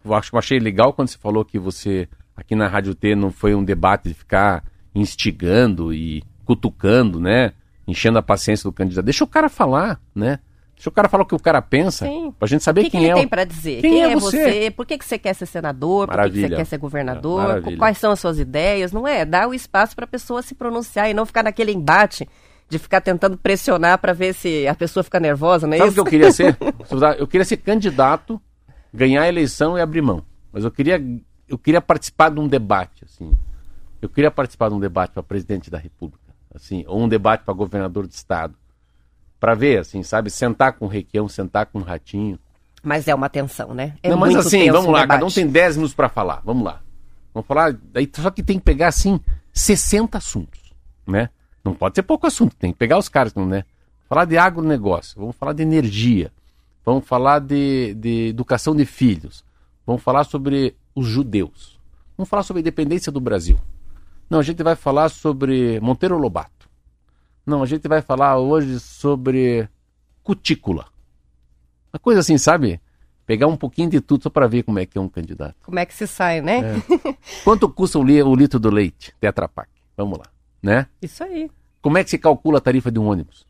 S2: Eu acho que eu achei legal quando você falou que você, aqui na Rádio T, não foi um debate de ficar instigando e cutucando, né? Enchendo a paciência do candidato. Deixa o cara falar, né? Deixa o cara falar o que o cara pensa,
S1: Sim.
S2: pra gente
S1: O
S2: saber
S1: que, que
S2: quem
S1: ele
S2: é
S1: tem
S2: o...
S1: para dizer?
S2: Quem
S1: Quem,
S2: é
S1: é
S2: você?
S1: você? Por que, que você quer ser senador? Por que, que
S2: Maravilha.
S1: você quer ser governador?
S2: Maravilha.
S1: Quais são as suas ideias? Não é? Dá o espaço para a pessoa se pronunciar e não ficar naquele embate de ficar tentando pressionar para ver se a pessoa fica nervosa, não é
S2: Sabe o
S1: isso?
S2: que eu queria ser? [laughs] Eu queria ser candidato, ganhar a eleição e abrir mão. Mas eu queria, eu queria participar de um debate, assim. Eu queria participar de um debate para presidente da República, assim, ou um debate para governador de estado, para ver, assim, sabe, sentar com o Requião, sentar com o Ratinho.
S1: Mas é uma tensão, né? É
S2: Não, mas assim, vamos lá,
S1: debate.
S2: cada um tem 10 minutos para falar. Vamos lá. Vamos falar, daí só que tem que pegar assim 60 assuntos, né? Não pode ser pouco assunto, tem que pegar os caras, né? Falar de agronegócio, vamos falar de energia, vamos falar de, de educação de filhos, vamos falar sobre os judeus, vamos falar sobre a independência do Brasil. Não, a gente vai falar sobre Monteiro Lobato. Não, a gente vai falar hoje sobre cutícula. Uma coisa assim, sabe? pegar um pouquinho de tudo só para ver como é que é um candidato.
S1: Como é que se sai, né?
S2: É. [laughs] Quanto custa o, o litro do leite, Tetra Pak? Vamos lá, né?
S1: Isso aí.
S2: Como é que se calcula a tarifa de um ônibus?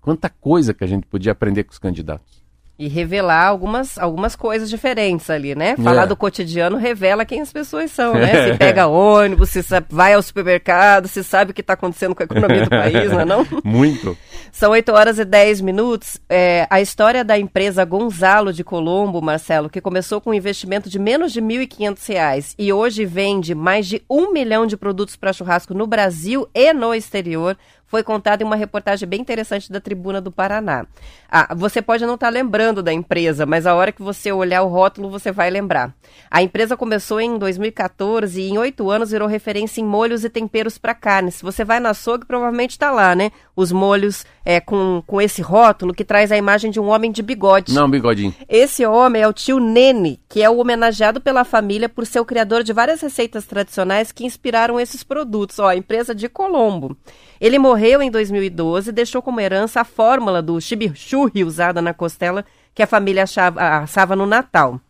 S2: Quanta coisa que a gente podia aprender com os candidatos.
S1: E revelar algumas, algumas coisas diferentes ali, né? Falar
S2: É.
S1: do cotidiano revela quem as pessoas são, né? [laughs] Se pega ônibus, se vai ao supermercado, se sabe o que está acontecendo com a economia do país, não é não? [laughs]
S2: Muito.
S1: São 8 horas e 10 minutos. É, a história da empresa Gonzalo de Colombo, Marcelo, que começou com um investimento de menos de 1.500 reais e hoje vende mais de um milhão de produtos para churrasco no Brasil e no exterior, foi contada em uma reportagem bem interessante da Tribuna do Paraná. Ah, você pode não estar lembrando da empresa, mas a hora que você olhar o rótulo, você vai lembrar. A empresa começou em 2014 e em oito anos virou referência em molhos e temperos para carne. Se você vai na açougue, provavelmente está lá, né? Os molhos é, com, com esse rótulo que traz a imagem de um homem de bigode.
S2: Não, bigodinho.
S1: Esse homem é o tio Nene, que é o homenageado pela família por ser o criador de várias receitas tradicionais que inspiraram esses produtos. Ó, a empresa de Colombo. Ele morreu em 2012 e deixou como herança a fórmula do chimichurri usada na costela que a família achava, assava no Natal.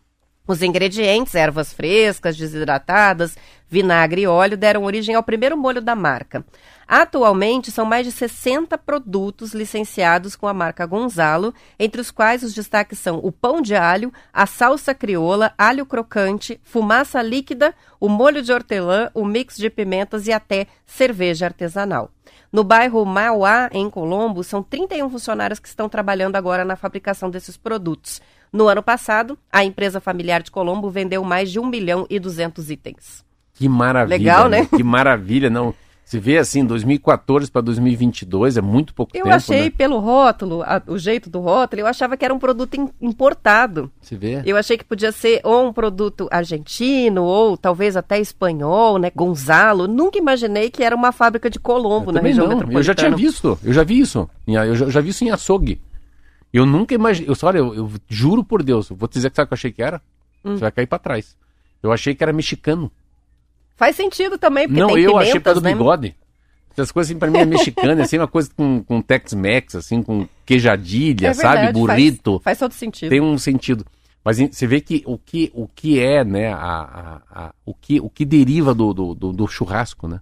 S1: Os ingredientes, ervas frescas, desidratadas, vinagre e óleo, deram origem ao primeiro molho da marca. Atualmente, são mais de 60 produtos licenciados com a marca Gonzalo, entre os quais os destaques são o pão de alho, a salsa crioula, alho crocante, fumaça líquida, o molho de hortelã, o mix de pimentas e até cerveja artesanal. No bairro Mauá, em Colombo, são 31 funcionários que estão trabalhando agora na fabricação desses produtos. No ano passado, a empresa familiar de Colombo vendeu mais de 1 milhão e 200 itens.
S2: Que maravilha.
S1: Legal, né?
S2: Que maravilha, não. Se vê assim, 2014 para 2022 é muito pouco
S1: Eu
S2: tempo,
S1: achei
S2: né?
S1: pelo rótulo, a- o jeito do rótulo, eu achava que era um produto im- importado.
S2: Se vê.
S1: Eu achei que podia ser ou um produto argentino, ou talvez até espanhol, né? Gonzalo. Nunca imaginei que era uma fábrica de Colombo
S2: Eu
S1: na região
S2: não.
S1: metropolitana.
S2: Eu já tinha visto, eu já vi isso. Eu já, eu já vi isso em açougue. Eu nunca imaginei. Eu, olha, eu, eu juro por Deus, eu vou te dizer que sabe o que eu achei que era?
S1: Hum.
S2: Você vai cair pra trás. Eu achei que era mexicano.
S1: Faz sentido também, porque
S2: não,
S1: tem
S2: eu
S1: pimentas,
S2: achei por causa do
S1: né?
S2: bigode. Essas coisas assim, pra mim é mexicana, assim, uma coisa com, com Tex-Mex, assim, com queijadilha,
S1: É
S2: sabe?
S1: verdade,
S2: Burrito.
S1: Faz, faz todo sentido.
S2: tem um sentido. Mas você vê que o que, o que é, né, a, a- a- o, que, o que deriva do, do, do- do churrasco, né?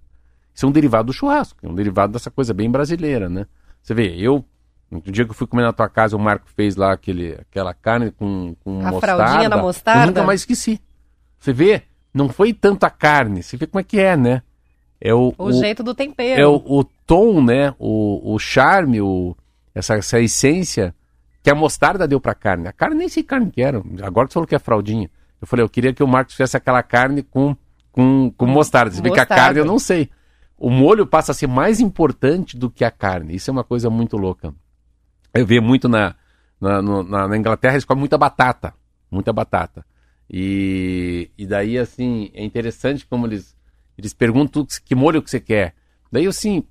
S2: Isso é um derivado do churrasco, é um derivado dessa coisa bem brasileira, né? Você vê, eu, no dia que eu fui comer na tua casa, o Marco fez lá aquele, aquela carne com, com
S1: A
S2: mostarda.
S1: fraldinha na mostarda.
S2: Eu nunca mais esqueci. Você vê, não foi tanto a carne, você vê como é que é, né? É o,
S1: O, jeito do tempero.
S2: é o, o tom, né? O, o charme, o, essa, essa essência que a mostarda deu pra carne. A carne nem sei carne que era. Agora tu falou que é fraldinha. Eu falei, eu queria que o Marcos fizesse aquela carne com, com, com mostarda. Você vê que a carne eu não sei. O molho passa a ser mais importante do que a carne. Isso é uma coisa muito louca. Eu vejo muito na, na, na, na Inglaterra, eles comem muita batata. Muita batata. E, e daí, assim, é interessante como eles, eles perguntam que molho que você quer. Daí, assim,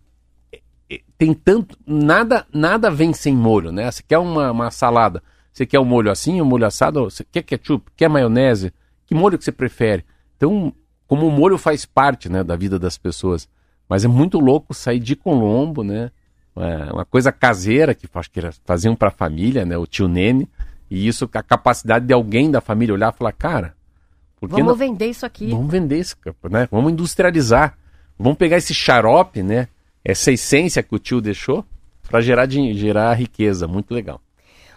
S2: é- é- tem tanto. Nada nada vem sem molho, né? Você quer uma, uma salada, você quer um molho assim, um molho assado, você quer ketchup, quer maionese? Que molho que você prefere? Então, como o molho faz parte né, da vida das pessoas. Mas é muito louco sair de Colombo, né? É, uma coisa caseira que que faziam para a família, né? O tio Nene. E isso, a capacidade de alguém da família olhar e falar, cara, por que
S1: Vamos
S2: não,
S1: vender isso aqui.
S2: Vamos vender isso, né? Vamos industrializar. Vamos pegar esse xarope, né? Essa essência que o tio deixou para gerar, gerar riqueza. Muito legal.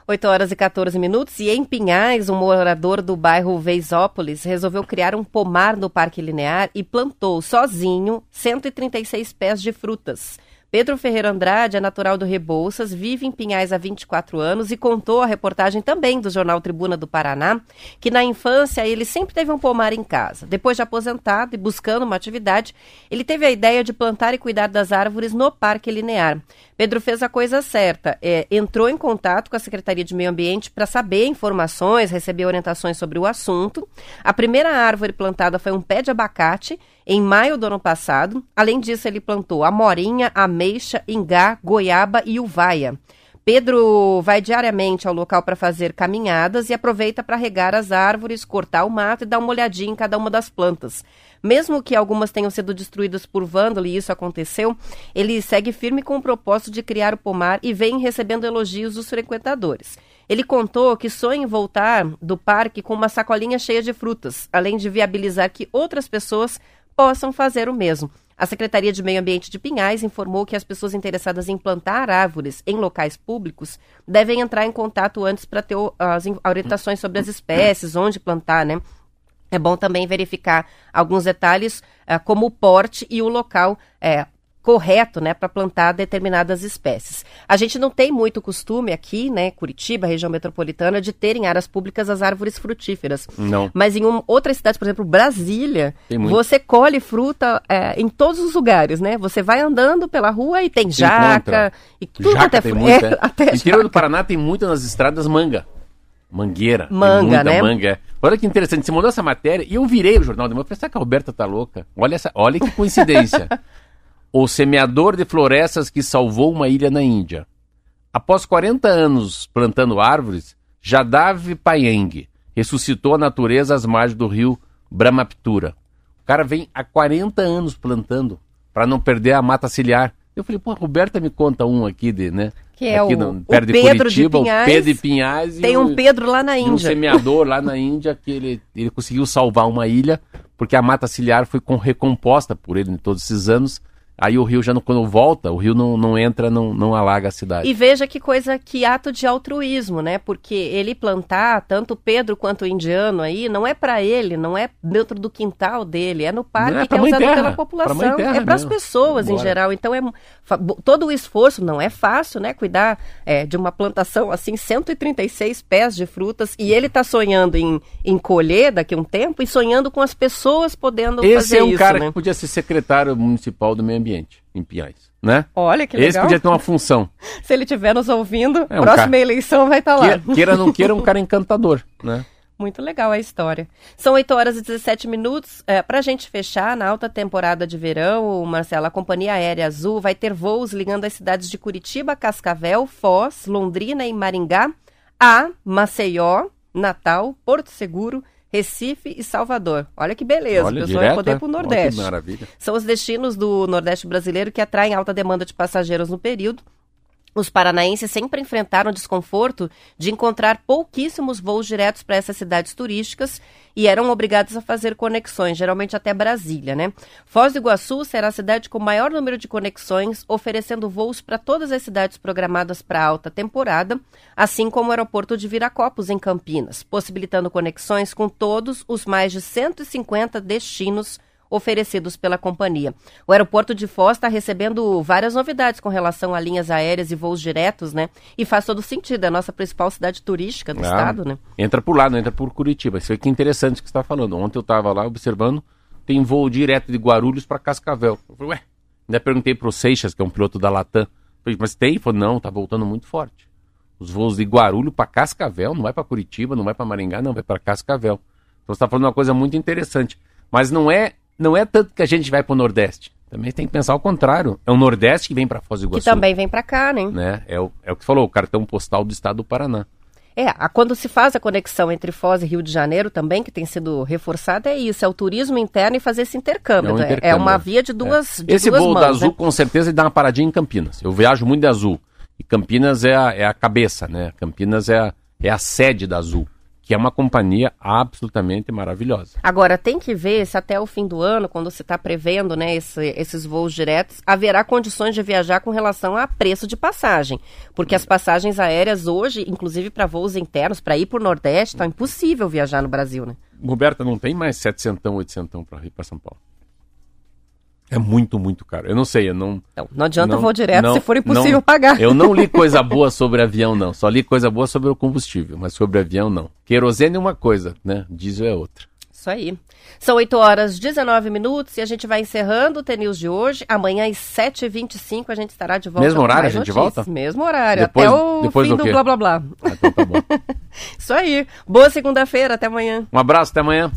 S1: 8 horas e 14 minutos. E em Pinhais, um morador do bairro Veisópolis resolveu criar um pomar no Parque Linear e plantou sozinho 136 pés de frutas. Pedro Ferreira Andrade é natural do Rebouças, vive em Pinhais há 24 anos e contou a reportagem também do jornal Tribuna do Paraná que na infância ele sempre teve um pomar em casa. Depois de aposentado e buscando uma atividade, ele teve a ideia de plantar e cuidar das árvores no Parque Linear. Pedro fez a coisa certa, é, entrou em contato com a Secretaria de Meio Ambiente para saber informações, receber orientações sobre o assunto. A primeira árvore plantada foi um pé de abacate em maio do ano passado. Além disso, ele plantou amorinha, ameixa, ingá, goiaba e uvaia. Pedro vai diariamente ao local para fazer caminhadas e aproveita para regar as árvores, cortar o mato e dar uma olhadinha em cada uma das plantas. Mesmo que algumas tenham sido destruídas por vândalo e isso aconteceu, ele segue firme com o propósito de criar o pomar e vem recebendo elogios dos frequentadores. Ele contou que sonha em voltar do parque com uma sacolinha cheia de frutas, além de viabilizar que outras pessoas possam fazer o mesmo. A Secretaria de Meio Ambiente de Pinhais informou que as pessoas interessadas em plantar árvores em locais públicos devem entrar em contato antes para ter as orientações sobre as espécies, onde plantar, né? É bom também verificar alguns detalhes, uh, como o porte e o local uh, correto, né, para plantar determinadas espécies. A gente não tem muito costume aqui, né, Curitiba, região metropolitana, de ter em áreas públicas as árvores frutíferas.
S2: Não.
S1: Mas em um, outras cidades, por exemplo, Brasília, você colhe fruta é, em todos os lugares, né? Você vai andando pela rua e tem jaca
S2: encontra.
S1: e tudo
S2: jaca
S1: até
S2: tem
S1: fru-
S2: muita, [laughs]
S1: é,
S2: é.
S1: até
S2: Interior do
S1: jaca.
S2: Paraná tem muita nas estradas manga. Mangueira.
S1: Manga,
S2: muita
S1: né?
S2: manga. é. Olha que interessante, você mandou essa matéria e eu virei o jornal de manhã. Eu falei, será que a Roberta tá louca? Olha, essa, olha que coincidência. [laughs] o semeador de florestas que salvou uma ilha na Índia. Após 40 anos plantando árvores, Jadav Payeng ressuscitou a natureza às margens do rio Brahmaputra. O cara vem há 40 anos plantando para não perder a mata ciliar. Eu falei, pô, a Roberta me conta um aqui de, né?
S1: Que é
S2: aqui
S1: o-
S2: no-
S1: o
S2: de
S1: Pedro de
S2: Curitiba,
S1: Pinhais.
S2: o Pedro de Pinhais.
S1: Tem
S2: o-
S1: um Pedro lá na
S2: e um
S1: Índia.
S2: semeador lá na [laughs] Índia que ele, ele conseguiu salvar uma ilha porque a mata ciliar foi com, recomposta por ele em todos esses anos. Aí o rio já não, quando volta, o rio não, não entra, não, não alaga a cidade.
S1: E veja que coisa, que ato de altruísmo, né? Porque ele plantar, tanto o Pedro quanto o indiano aí, não é para ele, não é dentro do quintal dele, é no parque
S2: Não é
S1: que
S2: pra
S1: é usado
S2: terra,
S1: pela
S2: pra
S1: população,
S2: terra
S1: é para as pessoas em
S2: Bora.
S1: geral. Então é todo o esforço não é fácil, né? Cuidar é, de uma plantação assim, 136 pés de frutas e ele tá sonhando em, em colher daqui a um tempo e sonhando com as pessoas podendo
S2: Esse
S1: fazer
S2: é um
S1: isso,
S2: cara
S1: né?
S2: que podia ser secretário municipal do meio ambiente, em Pinhais, né?
S1: Olha que
S2: Esse
S1: legal.
S2: podia ter uma função. [laughs]
S1: Se ele estiver nos ouvindo,
S2: É um
S1: próxima
S2: cara-
S1: eleição vai estar lá.
S2: Queira, queira ou não queira, um cara encantador, né? [laughs]
S1: Muito legal a história. São 8 horas e 17 minutos. É, Para a gente fechar, na alta temporada de verão, o Marcelo, a Companhia Aérea Azul vai ter voos ligando as cidades de Curitiba, Cascavel, Foz, Londrina e Maringá a Maceió, Natal, Porto Seguro, Recife e Salvador. Olha que beleza,
S2: Olha,
S1: o pessoal vai
S2: direto,
S1: poder
S2: é?
S1: ir para o
S2: Olha que
S1: Nordeste.
S2: maravilha.
S1: São os destinos do Nordeste brasileiro que atraem alta demanda de passageiros no período. Os paranaenses sempre enfrentaram o desconforto de encontrar pouquíssimos voos diretos para essas cidades turísticas e eram obrigados a fazer conexões, geralmente até Brasília, né? Foz do Iguaçu será a cidade com o maior número de conexões, oferecendo voos para todas as cidades programadas para alta temporada, assim como o aeroporto de Viracopos, em Campinas, possibilitando conexões com todos os mais de 150 destinos oferecidos pela companhia. O aeroporto de Foz está recebendo várias novidades com relação a linhas aéreas e voos diretos, né? E faz todo sentido, é a nossa principal cidade turística do
S2: Ah,
S1: estado, né?
S2: Entra por lá, não entra por Curitiba. Isso aí que é interessante que você está falando. Ontem eu estava lá observando, tem voo direto de Guarulhos para Cascavel. Eu falei, ué, ainda perguntei para o Seixas, que é um piloto da Latam. Falei, mas tem? Ele falou, não, tá voltando muito forte. Os voos de Guarulhos para Cascavel, não vai para Curitiba, não vai para Maringá, não, vai para Cascavel. Então você está falando uma coisa muito interessante. Mas não é, não é tanto que a gente vai para o Nordeste. Também tem que pensar ao contrário. É o Nordeste que vem para Foz do
S1: Que
S2: Iguaçu.
S1: também vem para cá, né?
S2: Né? É, o, é o que falou, o cartão postal do estado do Paraná.
S1: É, a- quando se faz a conexão entre Foz e Rio de Janeiro também, que tem sido reforçada, é isso, é o turismo interno e fazer esse intercâmbio.
S2: É um
S1: né?
S2: intercâmbio,
S1: É uma
S2: é.
S1: via de duas, de
S2: Esse
S1: duas
S2: voo
S1: mãos,
S2: da Azul,
S1: né?
S2: com certeza, ele dá uma paradinha em Campinas. Eu viajo muito de Azul. E Campinas é a, é a cabeça, né? Campinas é a, é a sede da Azul, que é uma companhia absolutamente maravilhosa.
S1: Agora, tem que ver se até o fim do ano, quando você está prevendo né, esse- esses voos diretos, haverá condições de viajar com relação a preço de passagem. Porque as passagens aéreas hoje, inclusive para voos internos, para ir para o Nordeste, está impossível viajar no Brasil, né?
S2: Roberta, não tem mais 700, 800 para ir para São Paulo. É muito, muito caro. Eu não sei, eu não...
S1: Então, não adianta
S2: não-
S1: voo direto
S2: não-
S1: se for impossível
S2: não-
S1: pagar.
S2: Eu não li [laughs] coisa boa sobre avião, não. Só li coisa boa sobre o combustível, mas sobre avião, não. Querosene é uma coisa, né? Diesel é outra.
S1: Isso aí. São 8 horas 19 minutos e a gente vai encerrando o TNews de hoje. Amanhã às 7h25 a gente estará de volta.
S2: Mesmo horário a gente
S1: notícias.
S2: volta?
S1: Mesmo horário,
S2: Depois-
S1: até o
S2: depois
S1: fim
S2: do
S1: do blá blá blá.
S2: Ah, então tá bom. [laughs]
S1: Isso aí. Boa segunda-feira, até amanhã.
S2: Um abraço, até amanhã.